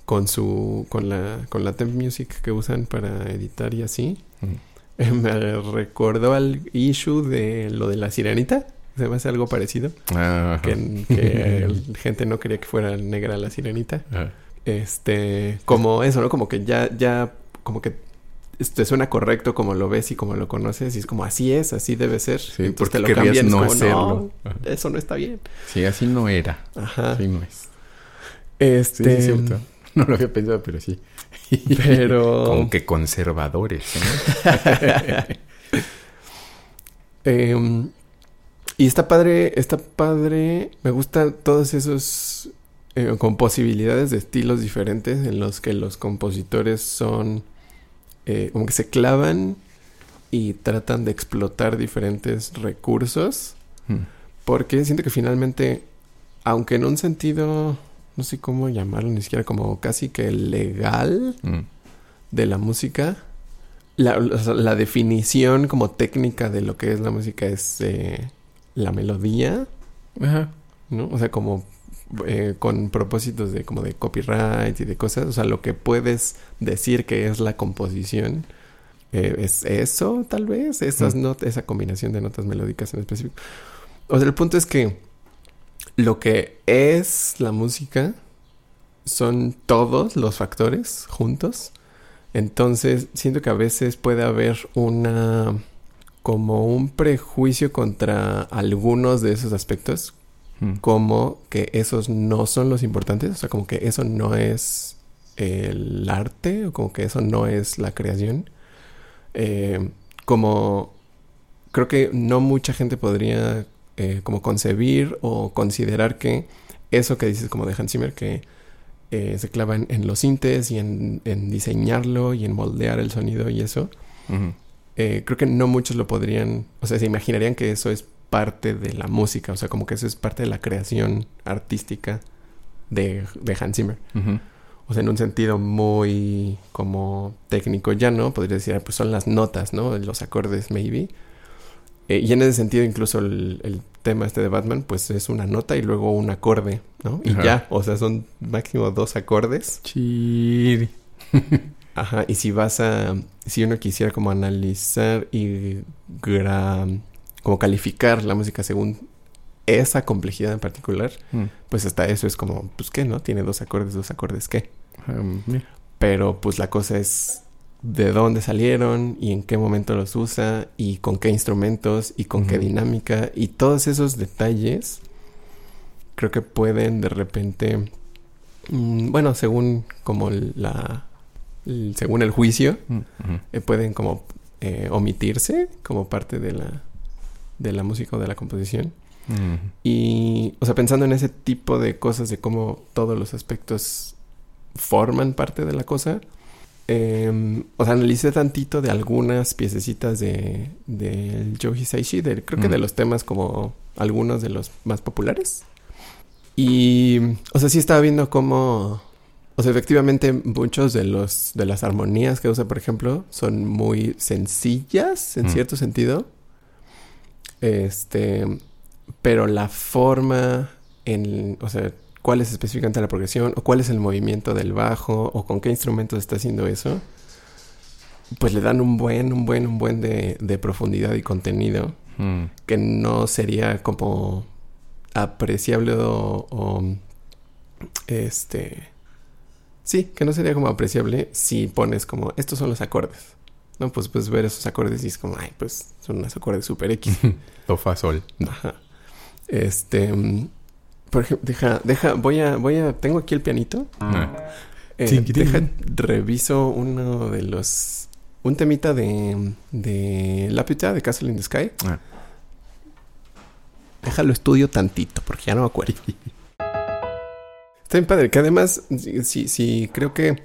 con su con la con la temp music que usan para editar y así Mm. eh, me recordó al issue de lo de la sirenita se me hace algo parecido Ah, que, que el- [laughs] gente no quería que fuera negra la sirenita. Ah, este como eso no como que ya ya como que te suena correcto como lo ves y como lo conoces y es como así es así debe ser sí entonces porque te lo querrías cambian no como, hacerlo "No, eso no está bien. Sí así no era. Ajá. Así no es. Sí, este es cierto. No lo había pensado pero sí. [laughs] pero como que conservadores ¿no? [laughs] Em, y está padre, está padre. Me gustan todos esos eh, con posibilidades de estilos diferentes en los que los compositores son eh, como que se clavan y tratan de explotar diferentes recursos. Mm. Porque siento que finalmente, aunque en un sentido, no sé cómo llamarlo, ni siquiera como casi que legal, Mm. de la música, la, la definición como técnica de lo que es la música es eh, la melodía, Ajá. ¿no? O sea, como eh, con propósitos de como de copyright y de cosas, o sea, lo que puedes decir que es la composición eh, es eso, tal vez, esas Mm. notas, esa combinación de notas melódicas en específico. O sea, el punto es que lo que es la música son todos los factores juntos. Entonces, siento que a veces puede haber una como un prejuicio contra algunos de esos aspectos, Mm. como que esos no son los importantes, o sea, como que eso no es el arte, o como que eso no es la creación. Eh, como creo que no mucha gente podría eh, como concebir o considerar que eso que dices como de Hans Zimmer, que eh, se clava en, en los sintes y en, en diseñarlo y en moldear el sonido y eso. Eh, creo que no muchos lo podrían, o sea, se imaginarían que eso es parte de la música, o sea, como que eso es parte de la creación artística de, de Hans Zimmer. O sea, en un sentido muy como técnico ya, ¿no? Podría decir, ah, pues son las notas, ¿no? Los acordes, maybe. Eh, y en ese sentido, incluso el, el tema este de Batman, pues es una nota y luego un acorde, ¿no? Y Ajá. ya, o sea, son máximo dos acordes. Chiri. [laughs] Ajá, y si vas a, si uno quisiera como analizar y gra- como calificar la música según esa complejidad en particular, Mm. pues hasta eso es como, pues qué, ¿no? Tiene dos acordes, dos acordes, ¿qué? Ah. Pero pues la cosa es de dónde salieron y en qué momento los usa y con qué instrumentos y con qué dinámica y todos esos detalles creo que pueden de repente, mm, bueno, según como la, según el juicio, Mm, eh, pueden como eh, omitirse como parte de la, de la música o de la composición. Mm, Y, o sea, pensando en ese tipo de cosas, de cómo todos los aspectos forman parte de la cosa, eh, o sea, analicé tantito de algunas piececitas de del Joe Hisaishi, del- creo que Mm. de los temas como algunos de los más populares. Y, o sea, sí estaba viendo cómo, o sea, efectivamente muchos de los de las armonías que usa, por ejemplo, son muy sencillas en Mm. cierto sentido. Este, pero la forma en, o sea, cuál es específicamente la progresión o cuál es el movimiento del bajo o con qué instrumento se está haciendo eso, pues le dan un buen, un buen, un buen de, de profundidad y contenido mm, que no sería como apreciable o, o, este sí que no sería como apreciable si pones como estos son los acordes no pues pues ver esos acordes y es como ay pues son unos acordes super X [laughs] Do, fa, sol. Ajá. Este, mm, por ejemplo, deja, deja, voy a, voy a, tengo aquí el pianito. Ah. Eh, deja, reviso uno de los, un temita de, de Laputa, de Castle in the Sky. Ah. Déjalo estudio tantito, porque ya no me acuerdo. [laughs] Está bien padre, que además, sí, sí, creo que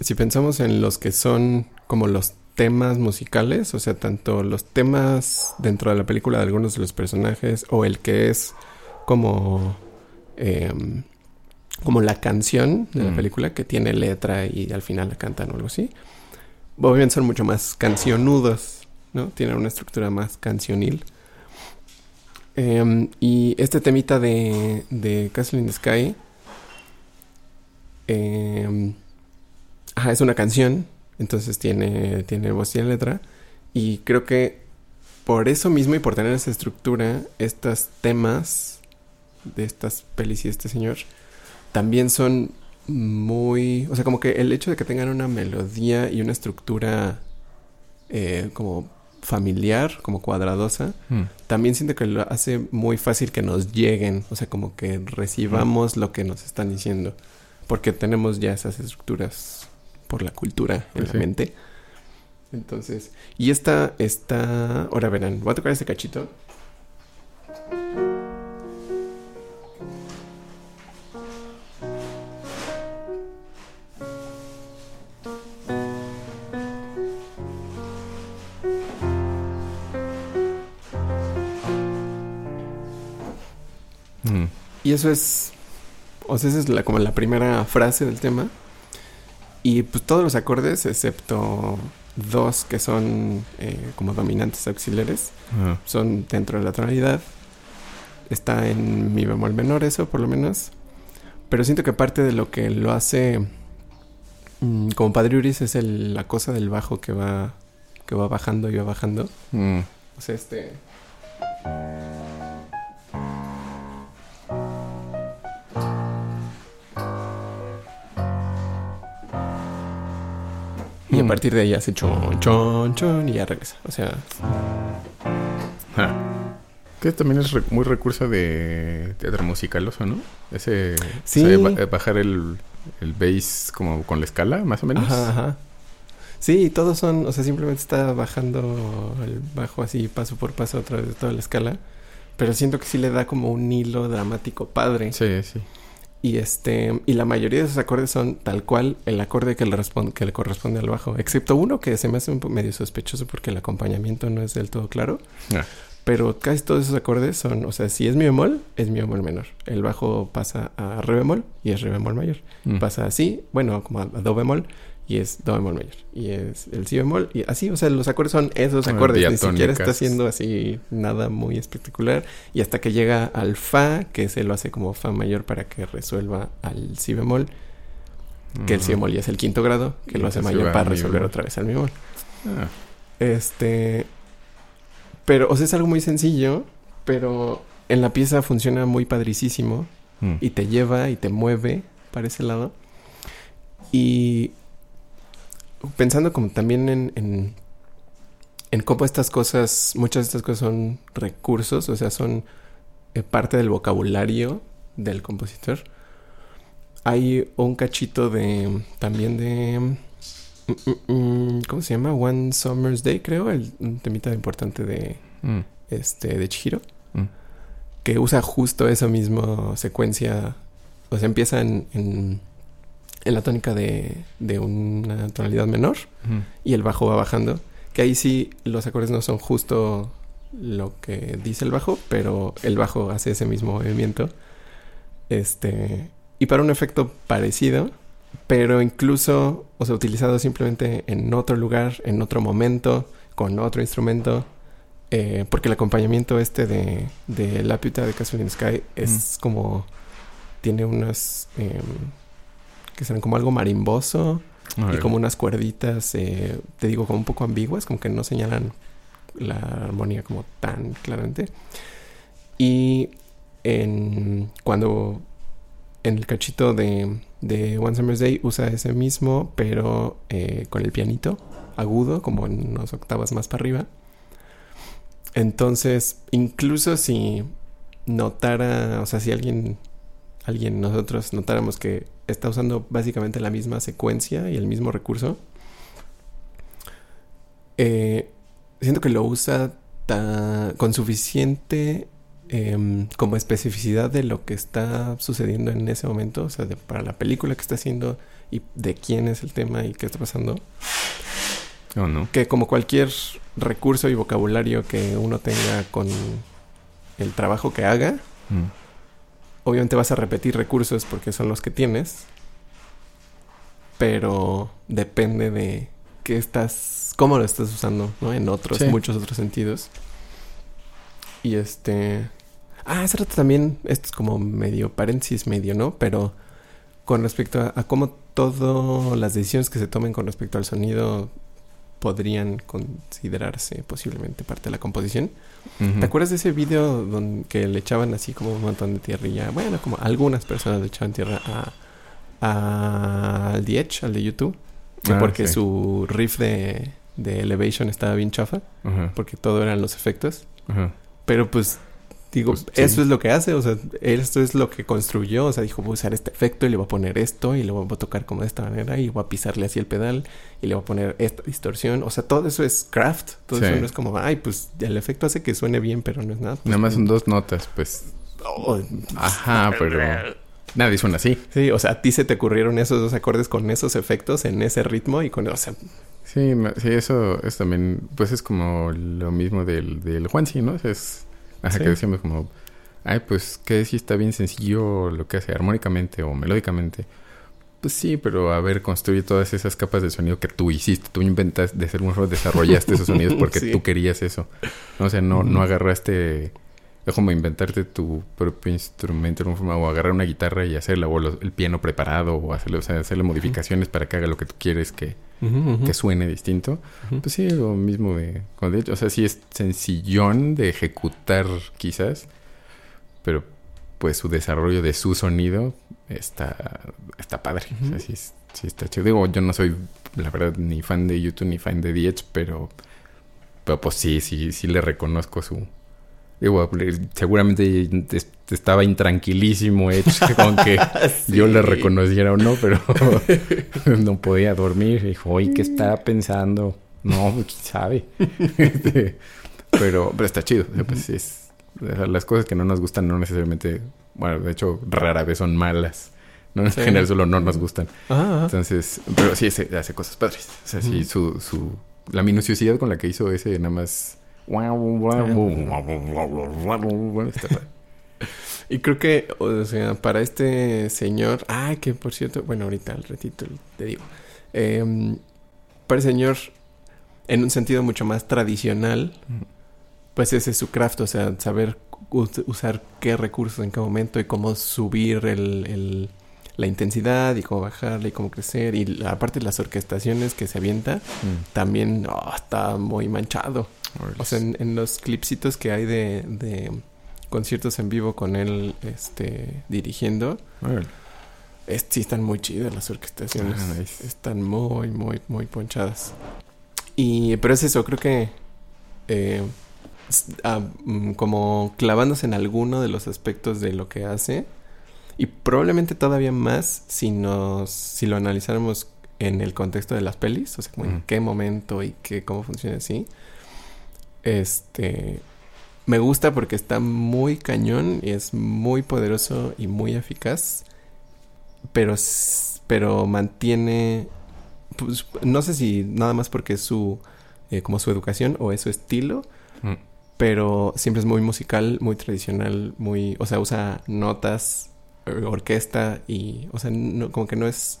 si pensamos en los que son como los temas musicales, o sea, tanto los temas dentro de la película de algunos de los personajes, o el que es como, em, como la canción de la Mm. película que tiene letra y al final la cantan o algo así, obviamente son mucho más cancionudos, ¿no? Tienen una estructura más cancionil. Em, y este temita de, de Castle in the Sky em, ajá, es una canción, entonces tiene, tiene voz y letra. Y creo que por eso mismo y por tener esa estructura, estos temas de estas pelis y este señor también son muy... O sea, como que el hecho de que tengan una melodía y una estructura eh, como familiar, como cuadradosa, Mm, también siento que lo hace muy fácil que nos lleguen, o sea, como que recibamos lo que nos están diciendo, porque tenemos ya esas estructuras por la cultura en Pues la mente. Entonces, y esta está, ahora verán, voy a tocar este cachito. mm, Y eso es, o sea, esa es la, como la primera frase del tema. Y pues todos los acordes, excepto dos que son eh, como dominantes auxiliares, son dentro de la tonalidad. Está en mi bemol menor eso, por lo menos. Pero siento que parte de lo que lo hace mm, como Padre Uris es el- la cosa del bajo que va, que va bajando y va bajando. mm, O sea, este... Y a Mm. partir de ahí hace chon, chon, chon y ya regresa. O sea, ah. Que también es re- muy recurso de teatro musicaloso, ¿no? Ese... Sí. o sea, ba- bajar el, el bass como con la escala, más o menos. Ajá, ajá. Sí, todos son, o sea, simplemente está bajando el bajo así paso por paso a través de toda la escala. Pero siento que sí le da como un hilo dramático padre. Sí, sí. Y este, y la mayoría de esos acordes son tal cual el acorde que le, respon- que le corresponde al bajo. Excepto uno que se me hace un medio sospechoso porque el acompañamiento no es del todo claro. Ah. Pero casi todos esos acordes son, o sea, si es mi bemol, es mi bemol menor. El bajo pasa a re bemol y es re bemol mayor. Mm. Pasa así, bueno, como a do bemol y es do bemol mayor. Y es el si bemol y así, o sea, los acordes son esos acordes. Ni siquiera está haciendo así nada muy espectacular. Y hasta que llega al fa, que se lo hace como fa mayor para que resuelva al si bemol, que el si bemol ya es el quinto grado, que Y lo hace mayor para resolver bemol. otra vez al mi bemol. Ah, Este. Pero, o sea, es algo muy sencillo, pero en la pieza funciona muy padricísimo mm. y te lleva y te mueve para ese lado. Y pensando como también en, en, en cómo estas cosas, muchas de estas cosas son recursos, o sea, son eh, parte del vocabulario del compositor. Hay un cachito de también de mm, mm, mm, ¿cómo se llama? One Summer's Day, creo, el un temita importante de Mm, este de Chihiro mm, que usa justo esa misma secuencia. O sea, empieza en, en, en la tónica de, de una tonalidad menor y el bajo va bajando. Que ahí sí los acordes no son justo lo que dice el bajo, pero el bajo hace ese mismo movimiento. Este. Y para un efecto parecido, pero incluso, o sea, utilizado simplemente en otro lugar, en otro momento, con otro instrumento. eh, porque el acompañamiento este de, de La Piuta de Castle in the Sky es como. Tiene unas. em, que serán como algo marimboso y como unas cuerditas, eh, te digo, como un poco ambiguas, como que no señalan la armonía como tan claramente. Y en, cuando en el cachito de, de One Summer's Day usa ese mismo, pero eh, con el pianito agudo, como en unas octavas más para arriba. Entonces, incluso si notara, o sea, si alguien, alguien, nosotros notáramos que está usando básicamente la misma secuencia y el mismo recurso, eh, siento que lo usa ta- con suficiente em, como especificidad de lo que está sucediendo en ese momento, o sea, de- para la película que está haciendo y de quién es el tema y qué está pasando, ¿O no? que como cualquier recurso y vocabulario que uno tenga con el trabajo que haga, Mm. Obviamente vas a repetir recursos porque son los que tienes, pero depende de qué estás, cómo lo estás usando, ¿no? En otros, Sí. muchos otros sentidos. Y este... Ah, hace rato también, esto es como medio paréntesis, medio, ¿no? Pero con respecto a, a cómo todas las decisiones que se tomen con respecto al sonido podrían considerarse posiblemente parte de la composición. ¿Te acuerdas de ese video donde que le echaban así como un montón de tierrilla? Bueno, como algunas personas le echaban tierra a, a- al The Edge, al de YouTube. Ah, porque sí. su riff de, de Elevation estaba bien chafa. Porque todo eran los efectos. Pero pues, digo, Pues, sí. eso es lo que hace. O sea, esto es lo que construyó. O sea, dijo, voy a usar este efecto y le voy a poner esto. Y le voy a tocar como de esta manera. Y voy a pisarle así el pedal. Y le voy a poner esta distorsión. O sea, todo eso es craft. Todo Sí. eso no es como, ay, pues el efecto hace que suene bien, pero no es nada. Pues, Nada más son dos notas, pues. Oh, Ajá, pero nadie suena así. Sí, o sea, a ti se te ocurrieron esos dos acordes con esos efectos en ese ritmo y con, o sea, Sí, sí, eso es también, pues es como lo mismo del, del Juansi, ¿no? Es, ajá, Sí. que decíamos como, ay, pues que si está bien sencillo lo que hace armónicamente o melódicamente. Pues sí, pero a ver, construye todas esas capas de sonido que tú hiciste, tú inventas de ser un desarrollaste esos sonidos porque [laughs] Sí. tú querías eso. O sea, no, no agarraste, es como inventarte tu propio instrumento forma, o agarrar una guitarra y hacerla, o lo- el piano preparado, o hacerle, o sea, hacerle modificaciones para que haga lo que tú quieres que, que suene distinto. Pues sí, lo mismo de, hecho, o sea, sí es sencillón de ejecutar quizás, pero pues su desarrollo de su sonido está, está padre. O sea, sí, sí está chido. Digo, yo no soy, la verdad, ni fan de YouTube ni fan de The Edge, pero, pero pues sí, sí, sí le reconozco su... Digo, seguramente es- estaba intranquilísimo Edge con que [laughs] yo le reconociera o no, pero [laughs] no podía dormir. Dijo, oye, ¿qué estaba pensando? No, pues, quién sabe. Este, pero, pero está chido. Pues, sí es, las cosas que no nos gustan no necesariamente, bueno, de hecho, rara vez son malas. No, en Sí. general solo no nos gustan. Ah, Entonces, pero sí hace, hace cosas padres. O sea, sí, su, su, la minuciosidad con la que hizo ese nada más. Y creo que, o sea, para este señor, ay, que por cierto, bueno, ahorita al ratito te digo, Em, para el señor, en un sentido mucho más tradicional, pues ese es su craft, o sea, saber us- usar qué recursos en qué momento y cómo subir el- la intensidad y cómo bajarla y cómo crecer. Y la- aparte las orquestaciones que se avienta, Mm. también oh, está muy manchado. O sea, en, en los clipsitos que hay de, de conciertos en vivo con él este, dirigiendo, es- sí están muy chidas las orquestaciones. Ah, nice. Están muy, muy, muy ponchadas. Y, pero es eso, creo que eh, ah, mm, como clavándose en alguno de los aspectos de lo que hace. Y probablemente todavía más si nos, si lo analizáramos en el contexto de las pelis, o sea, como en qué momento y qué, cómo funciona así. Este, me gusta porque está muy cañón y es muy poderoso y muy eficaz, pero, pero mantiene, pues, no sé si nada más porque es su, eh, como su educación o es su estilo, Mm. pero siempre es muy musical, muy tradicional, muy, o sea, usa notas, orquesta y, o sea, no- como que no es,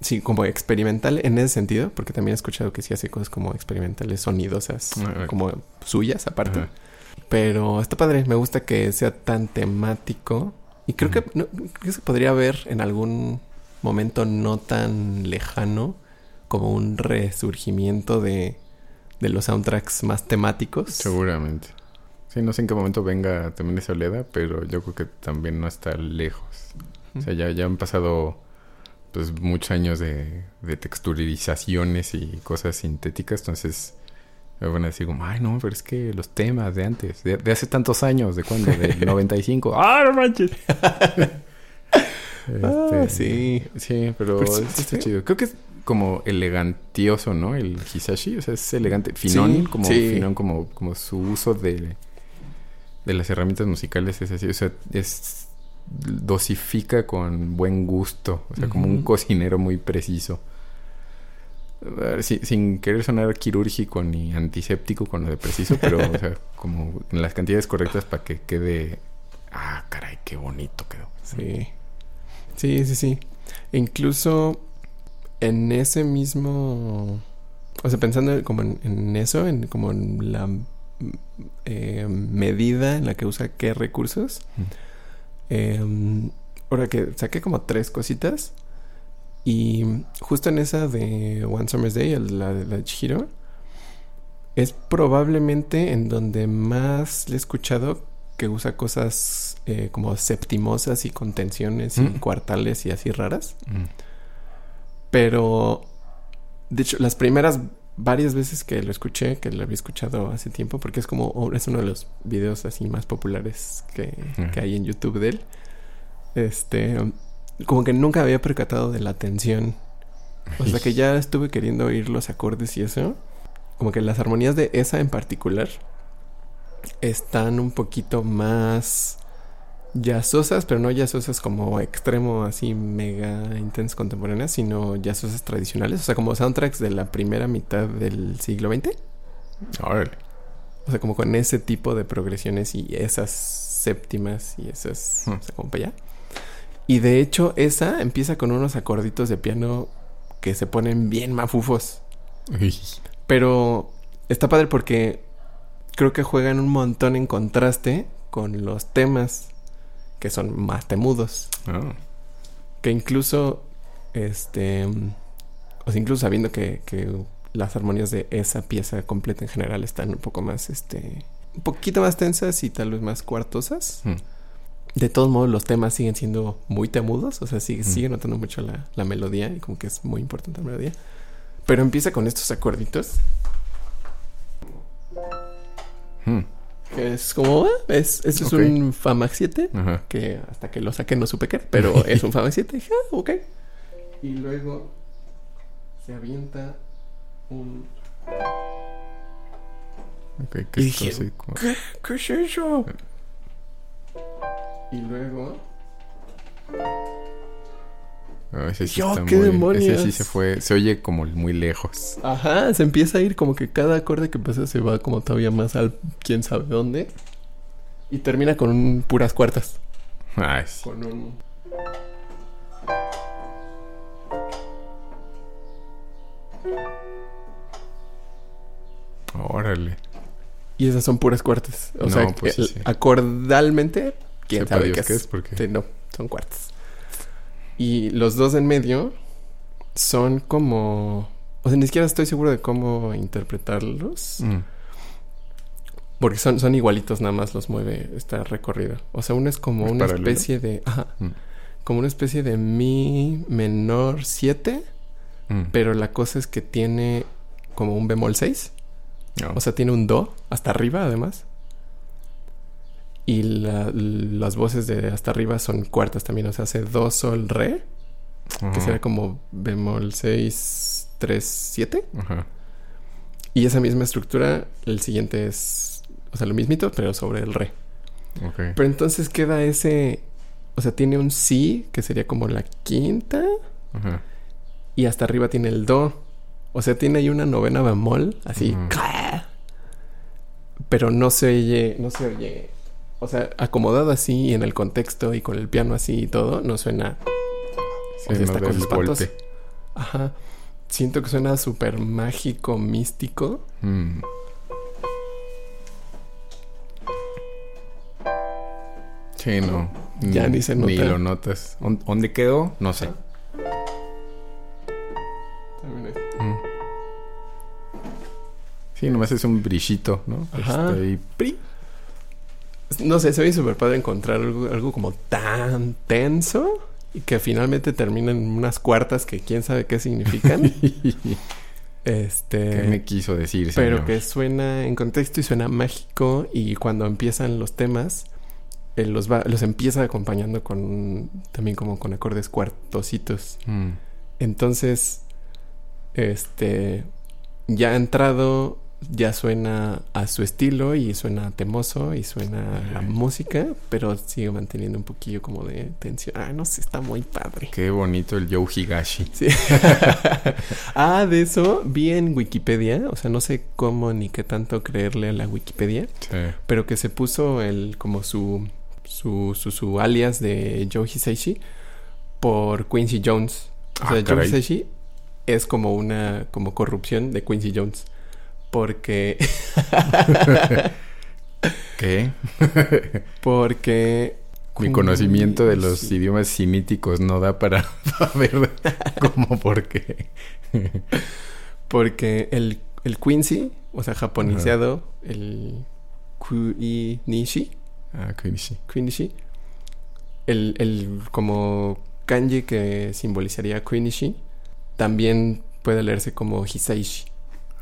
sí, como experimental en ese sentido, porque también he escuchado que sí hace cosas como experimentales, sonidosas, Ah, como suyas aparte. Pero está padre, me gusta que sea tan temático. Y creo que no, creo que se podría ver en algún momento no tan lejano como un resurgimiento de, de los soundtracks más temáticos. Seguramente. Sí, no sé en qué momento venga también esa oleda, pero yo creo que también no está lejos. O sea, ya, ya han pasado pues muchos años de, de texturizaciones y cosas sintéticas, entonces me van a decir como, ay no, pero es que los temas de antes, de, de hace tantos años, ¿de cuándo? Del [laughs] 95. ¡Ah, no manches! [laughs] Ah, Este, sí. Sí, pero, Pero sí, sí está sí. chido. Creo que es como elegantioso, ¿no? El Hisashi, o sea, es elegante. Finón, Sí, como finón, como, como su uso de, de las herramientas musicales es así. O sea, es dosifica con buen gusto. O sea, como un cocinero muy preciso. Sin querer sonar quirúrgico ni antiséptico con lo de preciso, pero, o sea, [laughs] como en las cantidades correctas para que quede. Ah, caray, qué bonito quedó. Sí. Sí, sí, sí. Incluso en ese mismo. O sea, pensando como en, en eso, en como en la mm, eh, medida en la que usa qué recursos. Mm. Eh, ahora que saqué como tres cositas. Y justo en esa de One Summer's Day, la de la Chihiro, es probablemente en donde más le he escuchado que usa cosas eh, como septimosas y contenciones y Mm. cuartales y así raras. Mm. Pero, de hecho, las primeras varias veces que lo escuché, que lo había escuchado hace tiempo, porque es como, oh, es uno de los videos así más populares que, que hay en YouTube de él. Este, como que nunca había percatado de la tensión. O sea que ya estuve queriendo oír los acordes y eso. Como que las armonías de esa en particular están un poquito más jazzosas, pero no jazzosas como extremo así mega intensas contemporáneas, sino jazzosas tradicionales, o sea, como soundtracks de la primera mitad del siglo XX. Órale. O sea, como con ese tipo de progresiones y esas séptimas y esas, Hmm. o sea, como para allá. Y de hecho, esa empieza con unos acorditos de piano que se ponen bien mafufos. Uy. Pero está padre porque creo que juegan un montón en contraste con los temas que son más temudos. Ah. Que incluso, este, o sea, incluso sabiendo que, que las armonías de esa pieza completa en general están un poco más, este, un poquito más tensas y tal vez más cuartosas. Mm. De todos modos, los temas siguen siendo muy temudos, o sea, sigue, Mm. sigue notando mucho la, la melodía y como que es muy importante la melodía. Pero empieza con estos acorditos Mm. Que es como, ah, es, Ok. es un Famax 7 Ajá. que hasta que lo saqué no supe qué, pero es un Famax 7 y dije, ah, ok. Y luego se avienta un... Ok, ¿qué Y dije, Así como- ¿Qué? ¿Qué es eso? Y luego... Ah, ese sí Yo, está ¿qué muy- demonios? Ese sí se fue. Se oye como muy lejos. Ajá, se empieza a ir como que cada acorde que pasa se va como todavía más al quién sabe dónde. Y termina con un puras cuartas. Ay, sí. Con un... Órale. Y esas son puras cuartas. O No, sea, pues sí, el- sí. acordalmente, quién Sepa sabe Dios qué qué es. es porque... Sí, no, son cuartas. Y los dos en medio son como... O sea, ni siquiera estoy seguro de cómo interpretarlos. Mm. Porque son, son igualitos, nada más los mueve esta recorrido. O sea, uno es como ¿Es una paralelo? especie de... Ajá. Mm. Como una especie de mi menor 7. Mm. Pero la cosa es que tiene como un bemol 6. No. O sea, tiene un do hasta arriba, además. Y la- las voces de hasta arriba son cuartas también. O sea, hace do, sol, re. Que será como bemol 6, 3, 7. Ajá. Y esa misma estructura, el siguiente es, o sea, lo mismito, pero sobre el re. Ok. Pero entonces queda ese, o sea, tiene un si, que sería como la quinta, Ajá. y hasta arriba tiene el do. O sea, tiene ahí una novena bemol, así. Pero no se oye, no se oye. O sea, acomodado así y en el contexto y con el piano así y todo, no suena. Sí, sea, no está el espantoso. golpe. Ajá. Siento que suena súper mágico, místico. Mm. Sí, no. Ya ni se Ni nota. lo notas. ¿Dó- ¿Dónde quedó? No sé. Mm. Sí, nomás es un brillito, ¿no? Ajá. Este, y ¡pri! No sé, se oye súper padre encontrar algo, algo como tan tenso y que finalmente termina en unas cuartas que quién sabe qué significan. [laughs] este. ¿Qué me quiso decir, pero que suena en contexto y suena mágico y cuando empiezan los temas él los va los empieza acompañando con también como con acordes cuartositos Mm. entonces este ya entrado ya suena a su estilo y suena temoso y suena la música pero sigue manteniendo un poquillo como de tensión ah no sé está muy padre Qué bonito el Joe Higashi. Sí. [laughs] ah, de eso vi en Wikipedia, o sea, no sé cómo ni qué tanto creerle a la Wikipedia, Sí. pero que se puso el como su su, su, su alias de Joe Hisaishi por Quincy Jones. O Ah, sea, Joe caray. Hisaishi es como una como corrupción de Quincy Jones. Porque [laughs] ¿Qué? porque Mi conocimiento de los idiomas semíticos no da para, [laughs] ver cómo por qué. Porque el, el Quincy, o sea, japoniceado, el Kuinishi, Ah, Quincy. Quinishi, el, el como kanji que simbolizaría Quinishi, también puede leerse como Hisaishi.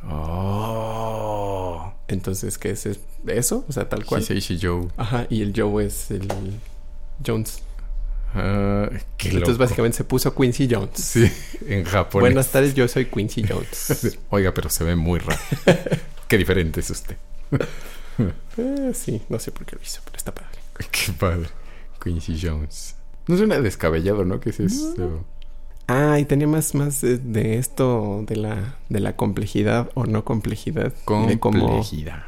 Oh. Entonces, ¿qué es es- eso? O sea, tal cual. Hisaishi Joe. Ajá, y el Joe es el Jones. Ah, qué Entonces, loco. básicamente se puso Quincy Jones. Sí, [laughs] en Japón. Buenas tardes, yo soy Quincy Jones. [laughs] Oiga, pero se ve muy raro. [laughs] qué diferente es usted. Eh, sí, no sé por qué lo hizo, pero está padre. Qué padre. Quincy Jones. No suena descabellado, ¿no? ¿Qué es eso? Ah, y tenía más, más de, de esto, de la, de la complejidad o no complejidad. Complejidad.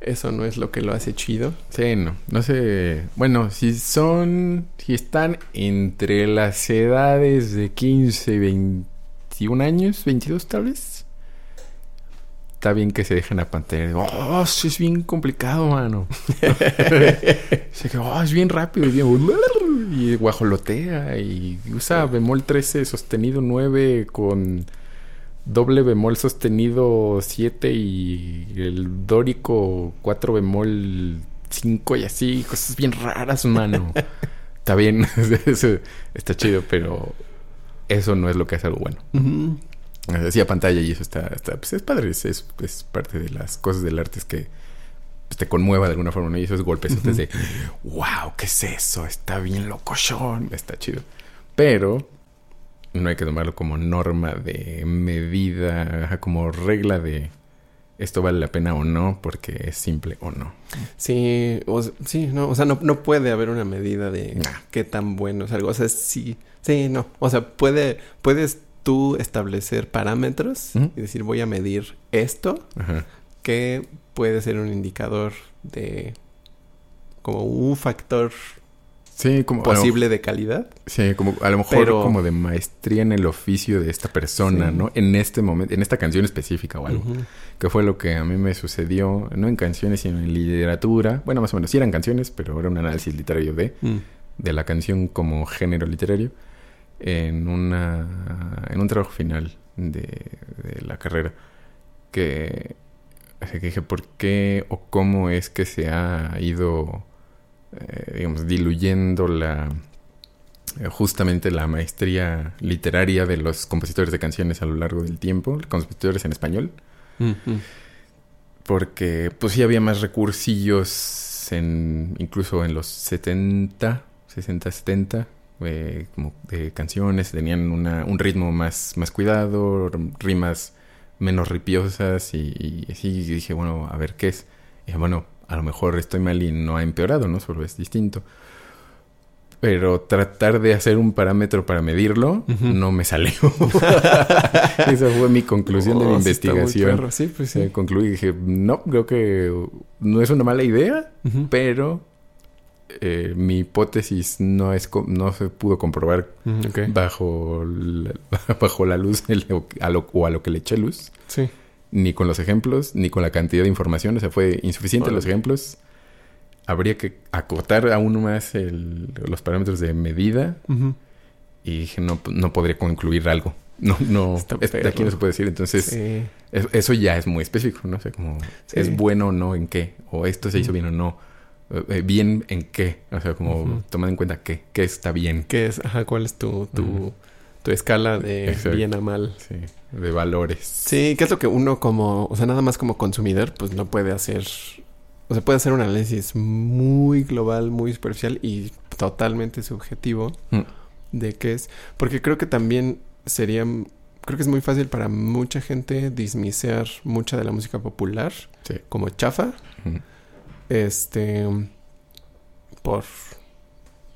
eso no es lo que lo hace chido. Sí, no. No sé. Bueno, si son. Si están entre las edades de 15 y 21 años, 22 tal vez. Está bien que se dejen a pantalla. Oh, sí, es bien complicado, mano. [laughs] Se que, oh, es bien rápido, es bien. Y guajolotea. Y usa bemol 13 sostenido 9 con doble bemol sostenido 7 y el dórico 4 bemol 5 y así, cosas bien raras, mano. Está bien, [laughs] está chido, pero eso no es lo que hace algo bueno. Así a pantalla y eso está, está pues es padre, es, es, parte de las cosas del arte, es que pues, te conmueva de alguna forma, ¿no? Y esos golpes Ujú. de, wow, ¿qué es eso? Está bien locochón, está chido. Pero no hay que tomarlo como norma de medida, como regla de esto vale la pena o no, porque es simple o no. Sí, o, sí, no, o sea, no, no puede haber una medida de Nah. qué tan bueno es algo. O sea, sí, sí, no. O sea, puede, puedes tú establecer parámetros y decir voy a medir esto, Ajá. que puede ser un indicador de como un factor Sí, como a lo- posible de calidad. Sí, como a lo mejor Pero- como de maestría en el oficio de esta persona, Sí. ¿no? En este momento, en esta canción específica o algo. Que fue lo que a mí me sucedió, no en canciones, sino en literatura. Bueno, más o menos, sí eran canciones, pero era un análisis literario de, Mm. de la canción como género literario. En una en un trabajo final de, de la carrera. Que, así que dije, ¿por qué o cómo es que se ha ido, eh, digamos, diluyendo la eh, justamente la maestría literaria de los compositores de canciones a lo largo del tiempo, compositores en español? Porque pues sí había más recursillos en incluso en los 70, 60, 70, eh, como de canciones, tenían una, un ritmo más, más cuidado, rimas menos ripiosas y, y así dije, bueno, a ver qué es. Y bueno, a lo mejor estoy mal y no ha empeorado, ¿no? Solo es distinto. Pero tratar de hacer un parámetro para medirlo no me salió. [laughs] Esa fue mi conclusión de mi Oh, investigación. Sí, pues sí. Eh, concluí y dije, no, creo que no es una mala idea, Ujú. pero eh, mi hipótesis no es no se pudo comprobar Mm, bajo la, [laughs] bajo la luz a lo- o a lo que le eché luz, Sí. ni con los ejemplos, ni con la cantidad de información. O sea, fue insuficiente los ejemplos. Habría que acotar aún más el- los parámetros de medida y dije, no, no podría concluir algo. No, no, de aquí no se puede decir. Entonces, Sí. es- eso ya es muy específico, ¿no? O sea, como, Sí. ¿es bueno o no en qué? O esto se hizo bien o no. Eh, eh, ¿Bien en qué? O sea, como Ujú. tomando en cuenta qué, qué está bien. ¿Qué es? Ajá, ¿cuál es tu, tu, tu escala de Exacto. bien a mal? Sí, de valores. Sí, que es lo que uno como, o sea, nada más como consumidor, pues no puede hacer, o sea, puede hacer un análisis muy global, muy superficial y totalmente subjetivo Mm. de qué es, porque creo que también sería, creo que es muy fácil para mucha gente dismisear mucha de la música popular Sí. como chafa. Este, por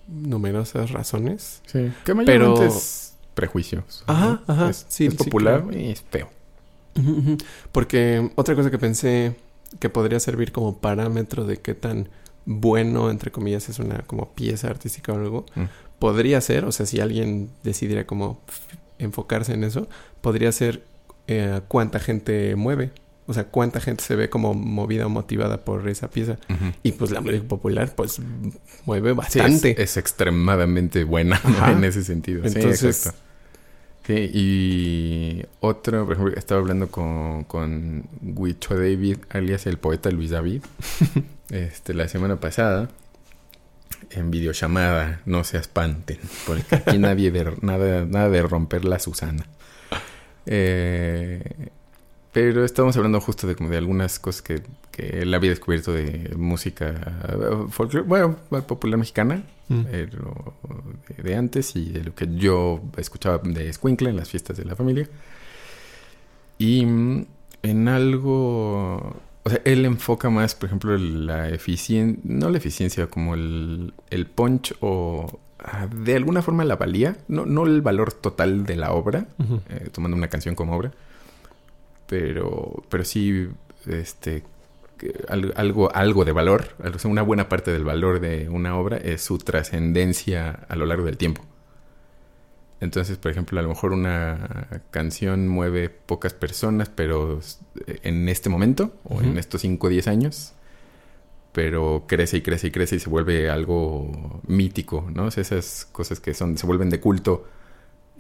numerosas razones. Sí. Que mayormente Pero- es prejuicios. Ajá, ¿no? ajá, Es, sí, es sí, popular claro. y es feo. Porque otra cosa que pensé que podría servir como parámetro de qué tan bueno, entre comillas, es una como pieza artística o algo, Mm. podría ser, o sea, si alguien decidiera como enfocarse en eso, podría ser eh, cuánta gente mueve, o sea, cuánta gente se ve como movida o motivada por esa pieza. Y pues la música popular, pues mueve Sí, bastante. es, es extremadamente buena [laughs] en ese sentido. Entonces- sí, exacto. Sí, y otro, por ejemplo, estaba hablando con, con Huicho David, alias el poeta Luis David, [laughs] este, la semana pasada, en videollamada, no se espanten, porque aquí [laughs] nadie de, nada, nada de romper la Susana. Eh, pero estábamos hablando justo de, como de algunas cosas que, que él había descubierto de música eh, folclore, bueno, popular mexicana, Mm. lo de, de antes y de lo que yo escuchaba de Squinkle en las fiestas de la familia. Y mm, en algo, o sea, él enfoca más, por ejemplo, la eficiencia, no la eficiencia, como el, el punch o ah, de alguna forma la valía, no, no el valor total de la obra, eh, tomando una canción como obra, pero, pero sí, este, algo, algo de valor, una buena parte del valor de una obra es su trascendencia a lo largo del tiempo. Entonces, por ejemplo, a lo mejor una canción mueve pocas personas, pero en este momento, o en estos 5 o 10 años, pero crece y crece y crece y se vuelve algo mítico, ¿no? O sea, esas cosas que son, se vuelven de culto,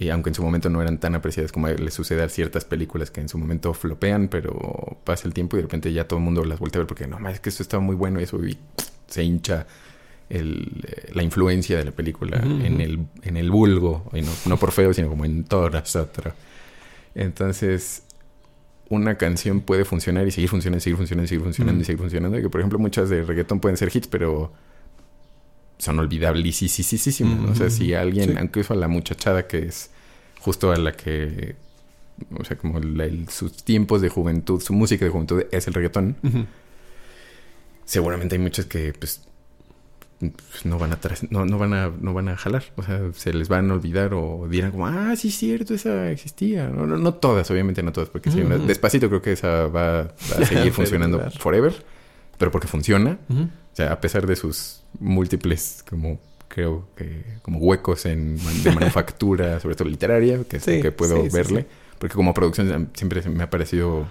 y aunque en su momento no eran tan apreciadas como le sucede a ciertas películas que en su momento flopean, pero pasa el tiempo y de repente ya todo el mundo las voltea a ver porque no, más es que esto estaba muy bueno y eso y se hincha el, eh, la influencia de la película en, el, en el vulgo, y no, no por feo, sino como en todas otras. Entonces, una canción puede funcionar y seguir funcionando, seguir funcionando, seguir funcionando y seguir funcionando. Y que, por ejemplo, muchas de reggaetón pueden ser hits, pero son olvidables. ¿no? O sea, Mm, si alguien, sí. aunque eso a la muchachada que es justo a la que, o sea, como la- el- sus tiempos de juventud, su música de juventud es el reggaetón, seguramente hay muchos que, pues, pues, no van a no, no van a no van a jalar o sea se les van a olvidar o dirán como ah sí es cierto esa existía no, no, no todas obviamente no todas porque una- Ujú. despacito creo que esa va, a [laughs] seguir funcionando forever pero porque funciona Ujú. O sea a pesar de sus múltiples como creo que como huecos en de manufactura [laughs] sobre todo literaria que es lo Sí, que puedo sí, verle sí. porque como producción siempre me ha parecido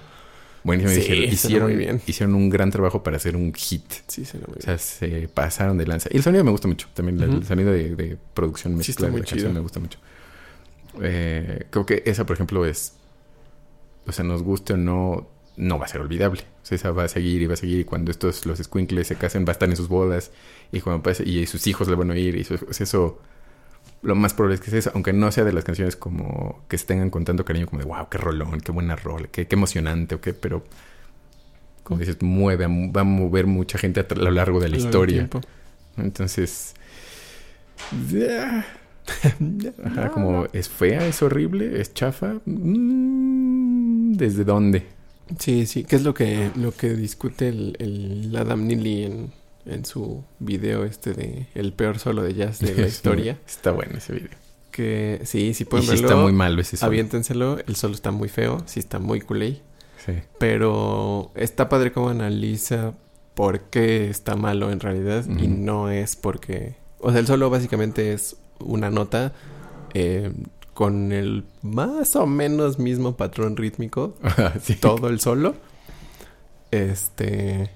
buenísimo hicieron, hicieron, bien. hicieron un gran trabajo para hacer un hit Sí, se o sea, se pasaron de lanza. Y el sonido me gusta mucho. También el sonido de, de producción mezcla de la canción me gusta mucho. Eh, creo que esa, por ejemplo, es... O sea, nos guste o no, no va a ser olvidable. O sea, esa va a seguir y va a seguir. Y cuando estos, los squinkles se casen, va a estar en sus bodas. Y cuando pase, y sus hijos le van a oír. Y eso, o sea, eso... Lo más probable es que sea eso. Aunque no sea de las canciones como... Que se tengan con tanto cariño como de... Wow, qué rolón, qué buena rol. Qué, qué emocionante, ¿ok? Pero... como dices, mueve, va a mover mucha gente a, a lo largo de la historia. Entonces, [laughs] ajá, como es fea, es horrible, es chafa. Mm, ¿Desde dónde? Sí, sí, que es lo que, lo que discute el, el Adam Neely en, en su video este de El peor solo de jazz de la [laughs] historia. está bueno ese video. que sí, sí Y pueden sí verlo. está muy malo ese solo. Aviéntenselo, el solo está muy feo, sí está muy culé. Sí. Pero está padre cómo analiza por qué está malo en realidad y no es porque... O sea, el solo básicamente es una nota eh, con el más o menos mismo patrón rítmico, [laughs] sí. todo el solo. Este...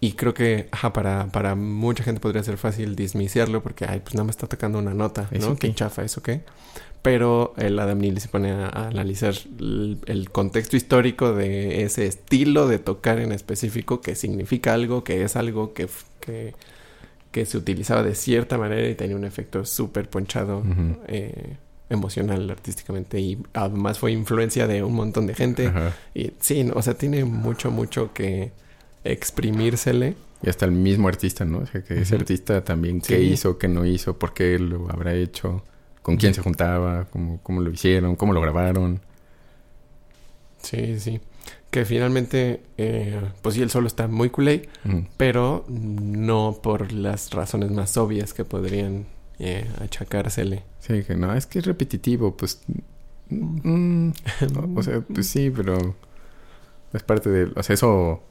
Y creo que ajá, para, para mucha gente podría ser fácil dismiciarlo porque, ay, pues nada más está tocando una nota, ¿Eso ¿no? qué? Qué chafa, ¿eso qué? Pero el Adam Neely se pone a, a analizar el, el contexto histórico de ese estilo de tocar en específico, que significa algo, que es algo que, que, que se utilizaba de cierta manera y tenía un efecto súper ponchado eh, emocional, artísticamente. Y además fue influencia de un montón de gente. Ajá. Y sí, o sea, tiene mucho, mucho que exprimírsele. Y hasta el mismo artista, ¿no? O sea, que ese artista también, Sí. qué hizo, qué no hizo, por qué lo habrá hecho, con quién se juntaba, cómo, cómo lo hicieron, cómo lo grabaron. Sí, sí. Que finalmente, eh, pues sí, el solo está muy culé, pero no por las razones más obvias que podrían eh, achacársele. Sí, que no, es que es repetitivo, pues... mm, o, [laughs] o sea, pues sí, pero... Es parte de... O sea, eso...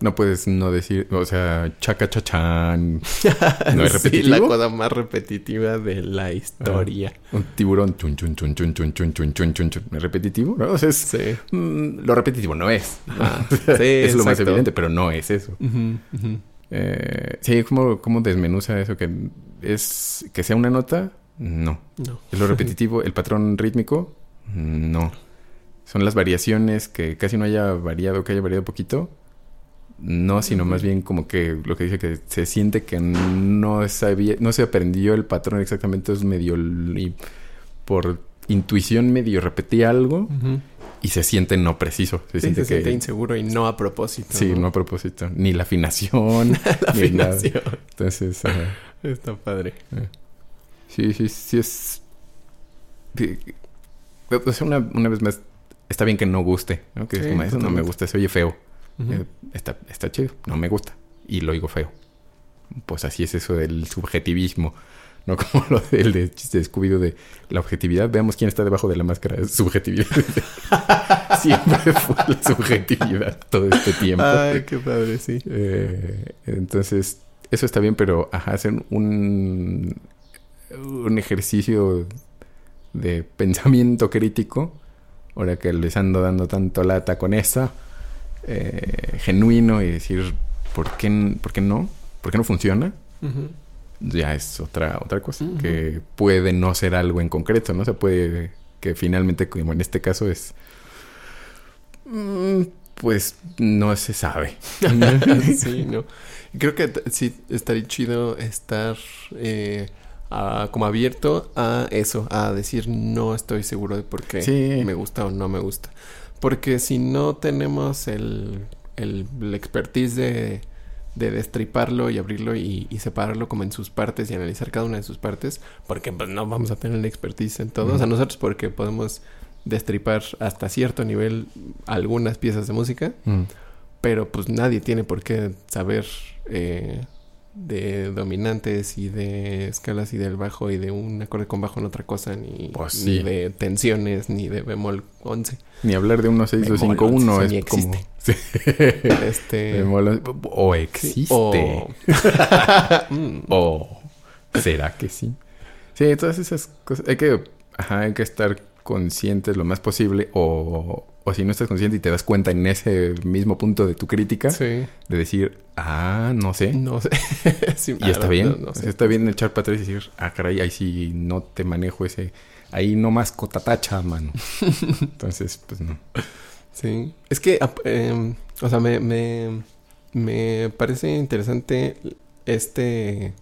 No puedes no decir... O sea, chaca chachán... [laughs] ¿No es Sí, repetitivo? la cosa más repetitiva de la historia. Un tiburón... Chun, chun, chun, chun, chun, chun, chun, chun, chun, chun. ¿Es repetitivo? ¿no? O sea, es... Sí. mm, lo repetitivo no es. Ajá. [laughs] Sí, es lo más evidente, pero no es eso. Ujú, ujú. Eh, sí, ¿cómo, ¿cómo desmenuza eso? Que es que sea una nota, no. No. Es lo repetitivo, el patrón rítmico, no. Son las variaciones que casi no haya variado, que haya variado poquito. No, sino más bien como que lo que dice que se siente que no sabía, no se aprendió el patrón exactamente, es medio y por intuición medio repetí algo Ujú. Y se siente no preciso. Se Sí, siente se que siente inseguro y no a propósito. Sí, no a propósito. Ni la afinación. [laughs] La ni nada. afinación. Entonces, ajá. Está padre. sí, sí, sí es... sí, O sea, una, una vez más, está bien que no guste, ¿no? Que es como, eso no me gusta, se oye feo. Eh, está, está chido, no me gusta. Y lo oigo feo. Pues así es eso del subjetivismo. No como lo del de chiste de Scooby-Doo de la objetividad. Veamos quién está debajo de la máscara. Subjetividad. [laughs] Siempre fue la subjetividad todo este tiempo. Ay, qué padre, sí. Eh, entonces, eso está bien, pero ajá, hacen un, un ejercicio de pensamiento crítico. Ahora que les ando dando tanto lata con esa, eh, genuino y decir, ¿por qué, ¿por qué no? ¿Por qué no funciona? Ujú. Ya es otra, otra cosa. Que puede no ser algo en concreto, ¿no? Se puede que finalmente, como en este caso, es. mm, Pues no se sabe. [laughs] sí, [laughs] no. Creo que sí estaría chido estar eh, a- como abierto a eso, a decir no estoy seguro de por qué Sí. me gusta o no me gusta. Porque si no tenemos el, el, el expertise de, de destriparlo y abrirlo y, y separarlo como en sus partes y analizar cada una de sus partes, porque pues no vamos a tener el expertise en todo. O sea, Ujú. nosotros porque podemos destripar hasta cierto nivel algunas piezas de música, Mm. pero pues nadie tiene por qué saber eh, de dominantes y de escalas y del bajo y de un acorde con bajo en otra cosa, ni, Pues sí. ni de tensiones, ni de bemol 11. Ni hablar de 16251 Bemol, es sí, como. ni Este... O sí, existe. o- [laughs] O será que sí. Sí, todas esas cosas. Hay que, ajá, hay que estar conscientes lo más posible. O, o si no estás consciente y te das cuenta en ese mismo punto de tu crítica, sí, de decir, ah, no sé. no sé. [laughs] Sí, Y está bien. no- no O sé. sea, está bien echar para atrás y decir, ah, caray, ahí sí no te manejo ese. Ahí no más cotatacha, mano. [laughs] Entonces, pues no. Sí. Es que, em, o sea, me, me, me parece interesante este,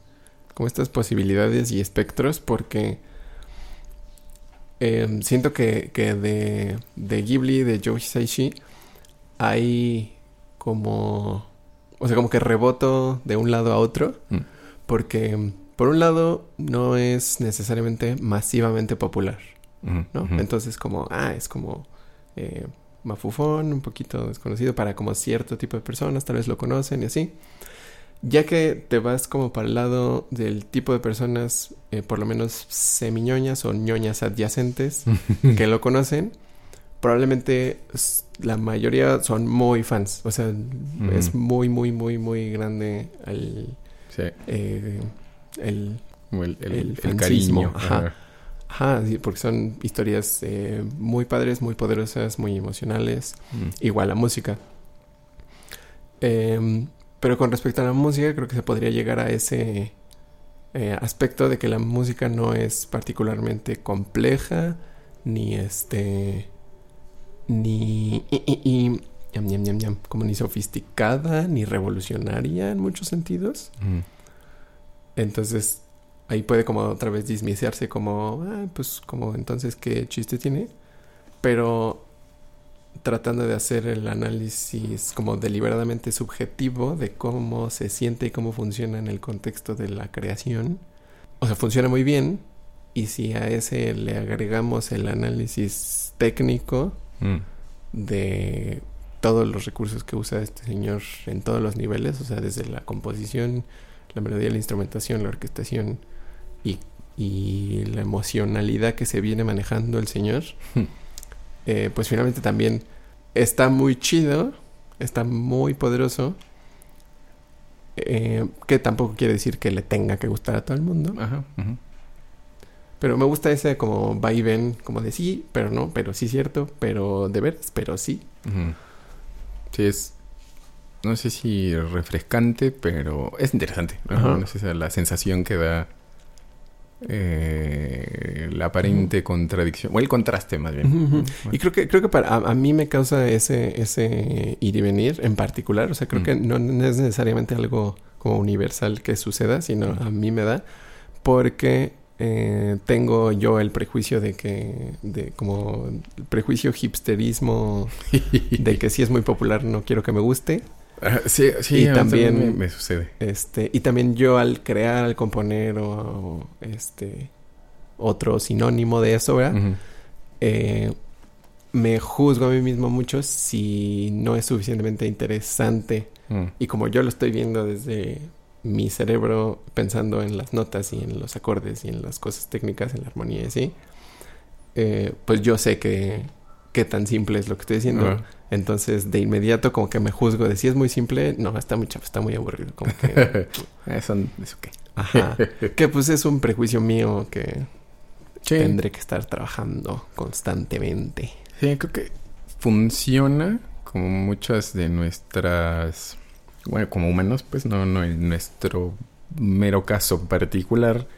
como estas posibilidades y espectros porque em, siento que, que de, de Ghibli, de Joe Hisaishi, hay como... O sea, como que reboto de un lado a otro. Mm. Porque, por un lado, no es necesariamente masivamente popular, Ujú, ¿no? Entonces, como, ah, es como eh, mafufón, un poquito desconocido para como cierto tipo de personas, tal vez lo conocen y así. Ya que te vas como para el lado del tipo de personas, eh, por lo menos semiñoñas o ñoñas adyacentes, [laughs] que lo conocen, probablemente la mayoría son muy fans. O sea, es muy, muy, muy, muy grande el, Sí, eh, el el, cariño. ajá. Ajá. Sí, porque son historias eh, muy padres, muy poderosas, muy emocionales. Mm. Igual la música. Em, pero con respecto a la música, creo que se podría llegar a ese eh, aspecto de que la música no es particularmente compleja, ni este. ni. y- y- y- ñam, ñam, ñam, como ni sofisticada, ni revolucionaria en muchos sentidos. Mm. Entonces ahí puede como otra vez dismiciarse como, ah, pues como entonces qué chiste tiene. Pero tratando de hacer el análisis como deliberadamente subjetivo de cómo se siente y cómo funciona en el contexto de la creación. O sea, funciona muy bien. Y si a ese le agregamos el análisis técnico Mm. de todos los recursos que usa este señor en todos los niveles, o sea, desde la composición, la melodía, la instrumentación, la orquestación y, y la emocionalidad que se viene manejando el señor, Hmm. eh, pues finalmente también está muy chido, está muy poderoso, eh, que tampoco quiere decir que le tenga que gustar a todo el mundo. Ajá. Pero me gusta ese como va y ven, como de sí, pero no, pero sí cierto, pero de veras, pero sí. Sí, es. No sé si refrescante, pero es interesante. No sé si la sensación que da. Eh, la aparente contradicción. O el contraste, más bien. Bueno. Y creo que, creo que para a, a mí me causa ese, ese ir y venir en particular. O sea, creo Mm. que no, no es necesariamente algo como universal que suceda, sino a mí me da. Porque eh, tengo yo el prejuicio de que, de como el prejuicio hipsterismo [laughs] de que si es muy popular no quiero que me guste. Sí, sí, Y también- me, me sucede. Este, y también yo al crear, al componer o, o, este otro sinónimo de eso, ¿verdad? Eh, me juzgo a mí mismo mucho si no es suficientemente interesante. Mm. Y como yo lo estoy viendo desde mi cerebro, pensando en las notas y en los acordes y en las cosas técnicas, en la armonía y así, eh, pues yo sé que qué tan simple es lo que estoy diciendo. Entonces, de inmediato, como que me juzgo de si es muy simple, no, está muy chafa, está muy aburrido. Como que, [laughs] Eso, eso qué. ajá. [laughs] Que pues es un prejuicio mío que Sí. tendré que estar trabajando constantemente. Sí, creo que funciona como muchas de nuestras, bueno, como humanos, pues no, no en nuestro mero caso particular,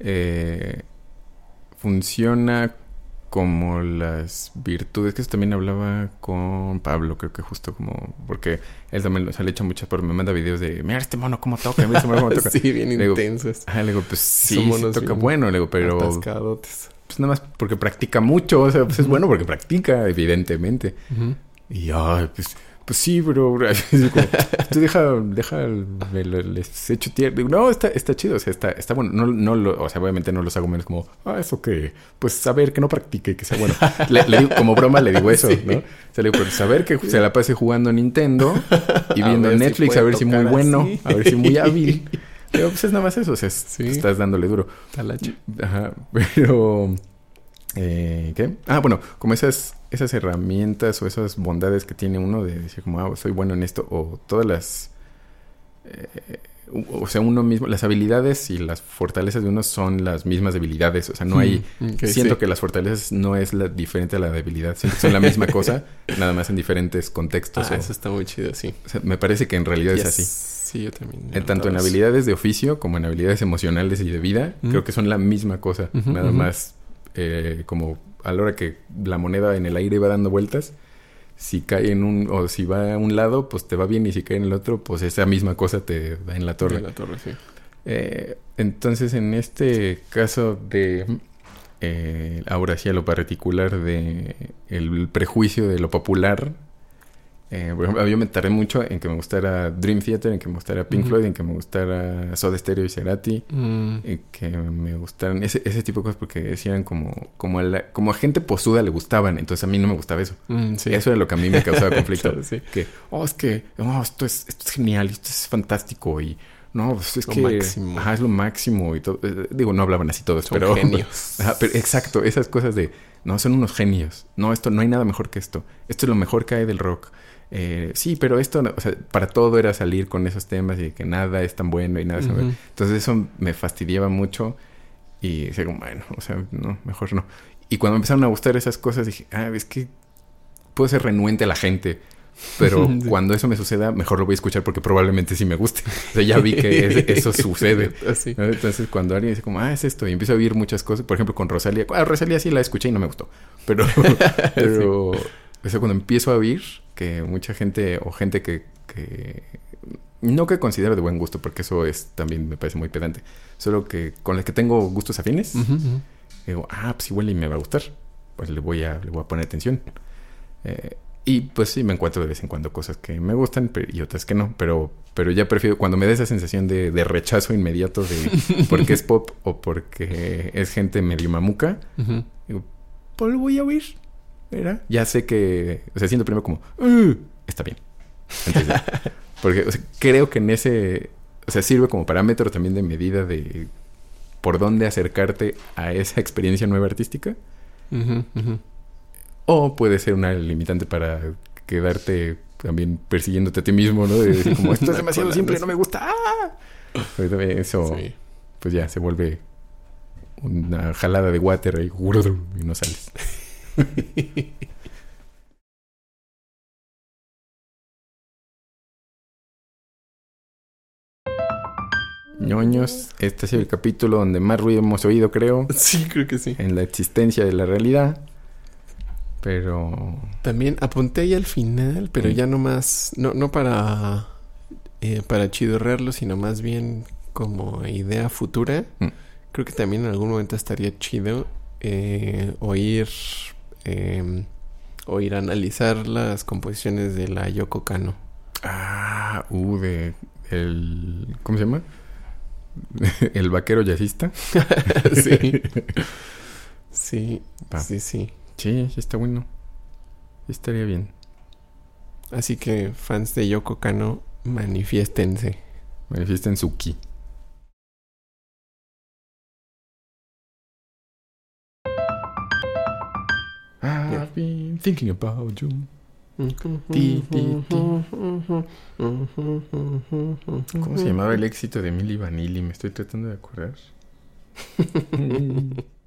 eh, funciona como las virtudes, que eso también hablaba con Pablo, creo que justo como, porque él también o sea, le echa muchas, pero me manda videos de, mira este mono cómo toca, mira este mono cómo [laughs] toca. sí, bien Le digo, intensos. Ah, le digo, pues sí, toca bueno, le digo, pero Atascadotes. pues nada más porque practica mucho, o sea, pues es bueno porque practica, evidentemente. Y ay, pues, pues sí, pero [laughs] tú deja, deja, el- me lo- les echo tierra. Digo, no, está, está chido, o sea, está, está bueno. No, no lo, o sea, obviamente no los hago menos como, ah, eso que, pues saber que no practique, que sea bueno. Le, le digo, como broma le digo eso, [laughs] Sí. ¿no? O sea, le digo, pero saber que se la pase jugando Nintendo y [laughs] viendo Netflix, a ver si muy bueno, a ver si muy hábil. Pero pues es nada más eso, o sea, es- Sí. estás dándole duro. Talacha. Ajá, pero... eh, ¿Qué? Ah, bueno, como esas, esas herramientas o esas bondades que tiene uno de decir como, ah, soy bueno en esto, o todas las... eh, o sea, uno mismo, las habilidades y las fortalezas de uno son las mismas debilidades, o sea, no hay... Mm, siento sí. que las fortalezas no es la diferente a la debilidad, siento que son la misma [laughs] cosa, nada más en diferentes contextos. Ah, o- eso está muy chido, sí. o sea, me parece que en realidad es así. Sí, yo también. Eh, tanto en habilidades de oficio como en habilidades emocionales y de vida, creo que son la misma cosa. Nada más eh, como a la hora que la moneda en el aire va dando vueltas, si cae en un, o si va a un lado, pues te va bien, y si cae en el otro, pues esa misma cosa te da en la torre. De la torre, sí. Eh, entonces, en este caso de eh, ahora sí a lo particular de el prejuicio de lo popular, Eh, por ejemplo, yo me tardé mucho en que me gustara Dream Theater, en que me gustara Pink. Floyd, en que me gustara Soda Stereo y Cerati, Mm, en que me gustaran ese, ese tipo de cosas porque decían como, como, a la- como a gente posuda le gustaban, entonces a mí no me gustaba eso. mm, sí. Eso era lo que a mí me causaba [laughs] conflicto. Claro, sí. Que, oh, es que, oh, esto es, esto es genial, esto es fantástico y no, pues es Lo que máximo. Ajá, es lo máximo y todo. Eh, Digo, no hablaban así todos, Son pero [laughs] genios. Ajá, pero exacto, esas cosas de, no, son unos genios. No, esto no hay nada mejor que esto. Esto es lo mejor que hay del rock. Eh, sí, pero esto, no- o sea, para todo era salir con esos temas y que nada es tan bueno y nada es tan bueno. Entonces eso me fastidiaba mucho y decía como, bueno, o sea, no, mejor no. Y cuando me empezaron a gustar esas cosas dije, ah, es que puedo ser renuente a la gente, pero [laughs] Sí. cuando eso me suceda, mejor lo voy a escuchar porque probablemente sí me guste. O sea, ya vi que es- [laughs] eso sucede. [laughs] ¿no? Entonces, cuando alguien dice como, ah, es esto, y empiezo a oír muchas cosas, por ejemplo, con Rosalía, ah, Rosalía sí la escuché y no me gustó, pero, sea, cuando empiezo a oír que mucha gente, o gente que, que, no que considero de buen gusto, porque eso es, también me parece muy pedante, solo que con las que tengo gustos afines, Ujú, ujú. digo, ah, pues igual y me va a gustar, pues le voy a, le voy a poner atención. Eh, y pues sí, me encuentro de vez en cuando cosas que me gustan pero- y otras que no, pero, pero ya prefiero, cuando me da esa sensación de, de rechazo inmediato de [laughs] porque es pop o porque es gente medio mamuca, Ujú. digo, pues lo voy a oír, ¿verdad? Ya sé que, o sea, siento primero como, "Uh, está bien. Entonces, [laughs] porque o sea, creo que en ese, o sea, sirve como parámetro también de medida de por dónde acercarte a esa experiencia nueva artística. O puede ser una limitante para quedarte también persiguiéndote a ti mismo, ¿no? De decir como, esto es [laughs] demasiado simple, no me gusta. [laughs] ¡Ah! También eso, Sí. pues ya, se vuelve una jalada de water ahí, y no sales. [laughs] ñoños. Este ha sido el capítulo donde más ruido hemos oído, creo, Sí, creo que sí. en la existencia de la realidad. Pero También apunté ahí al final, pero ya no más, no, no para, eh, para chidorrearlo, sino más bien como idea futura. Mm. Creo que también en algún momento estaría chido eh, oír, eh, oír analizar las composiciones de la Yoko Kano. Ah, uh, de el ¿cómo se llama? [laughs] el vaquero jazzista. [laughs] sí. Sí, Va. sí, sí. Sí, sí está bueno. Estaría bien. Así que fans de Yoko Kano, manifiéstense. Manifiesten su ki. Thinking about you. Ti, ti. ¿Cómo se llamaba el éxito de Milli Vanilli? Me estoy tratando de acordar. [laughs]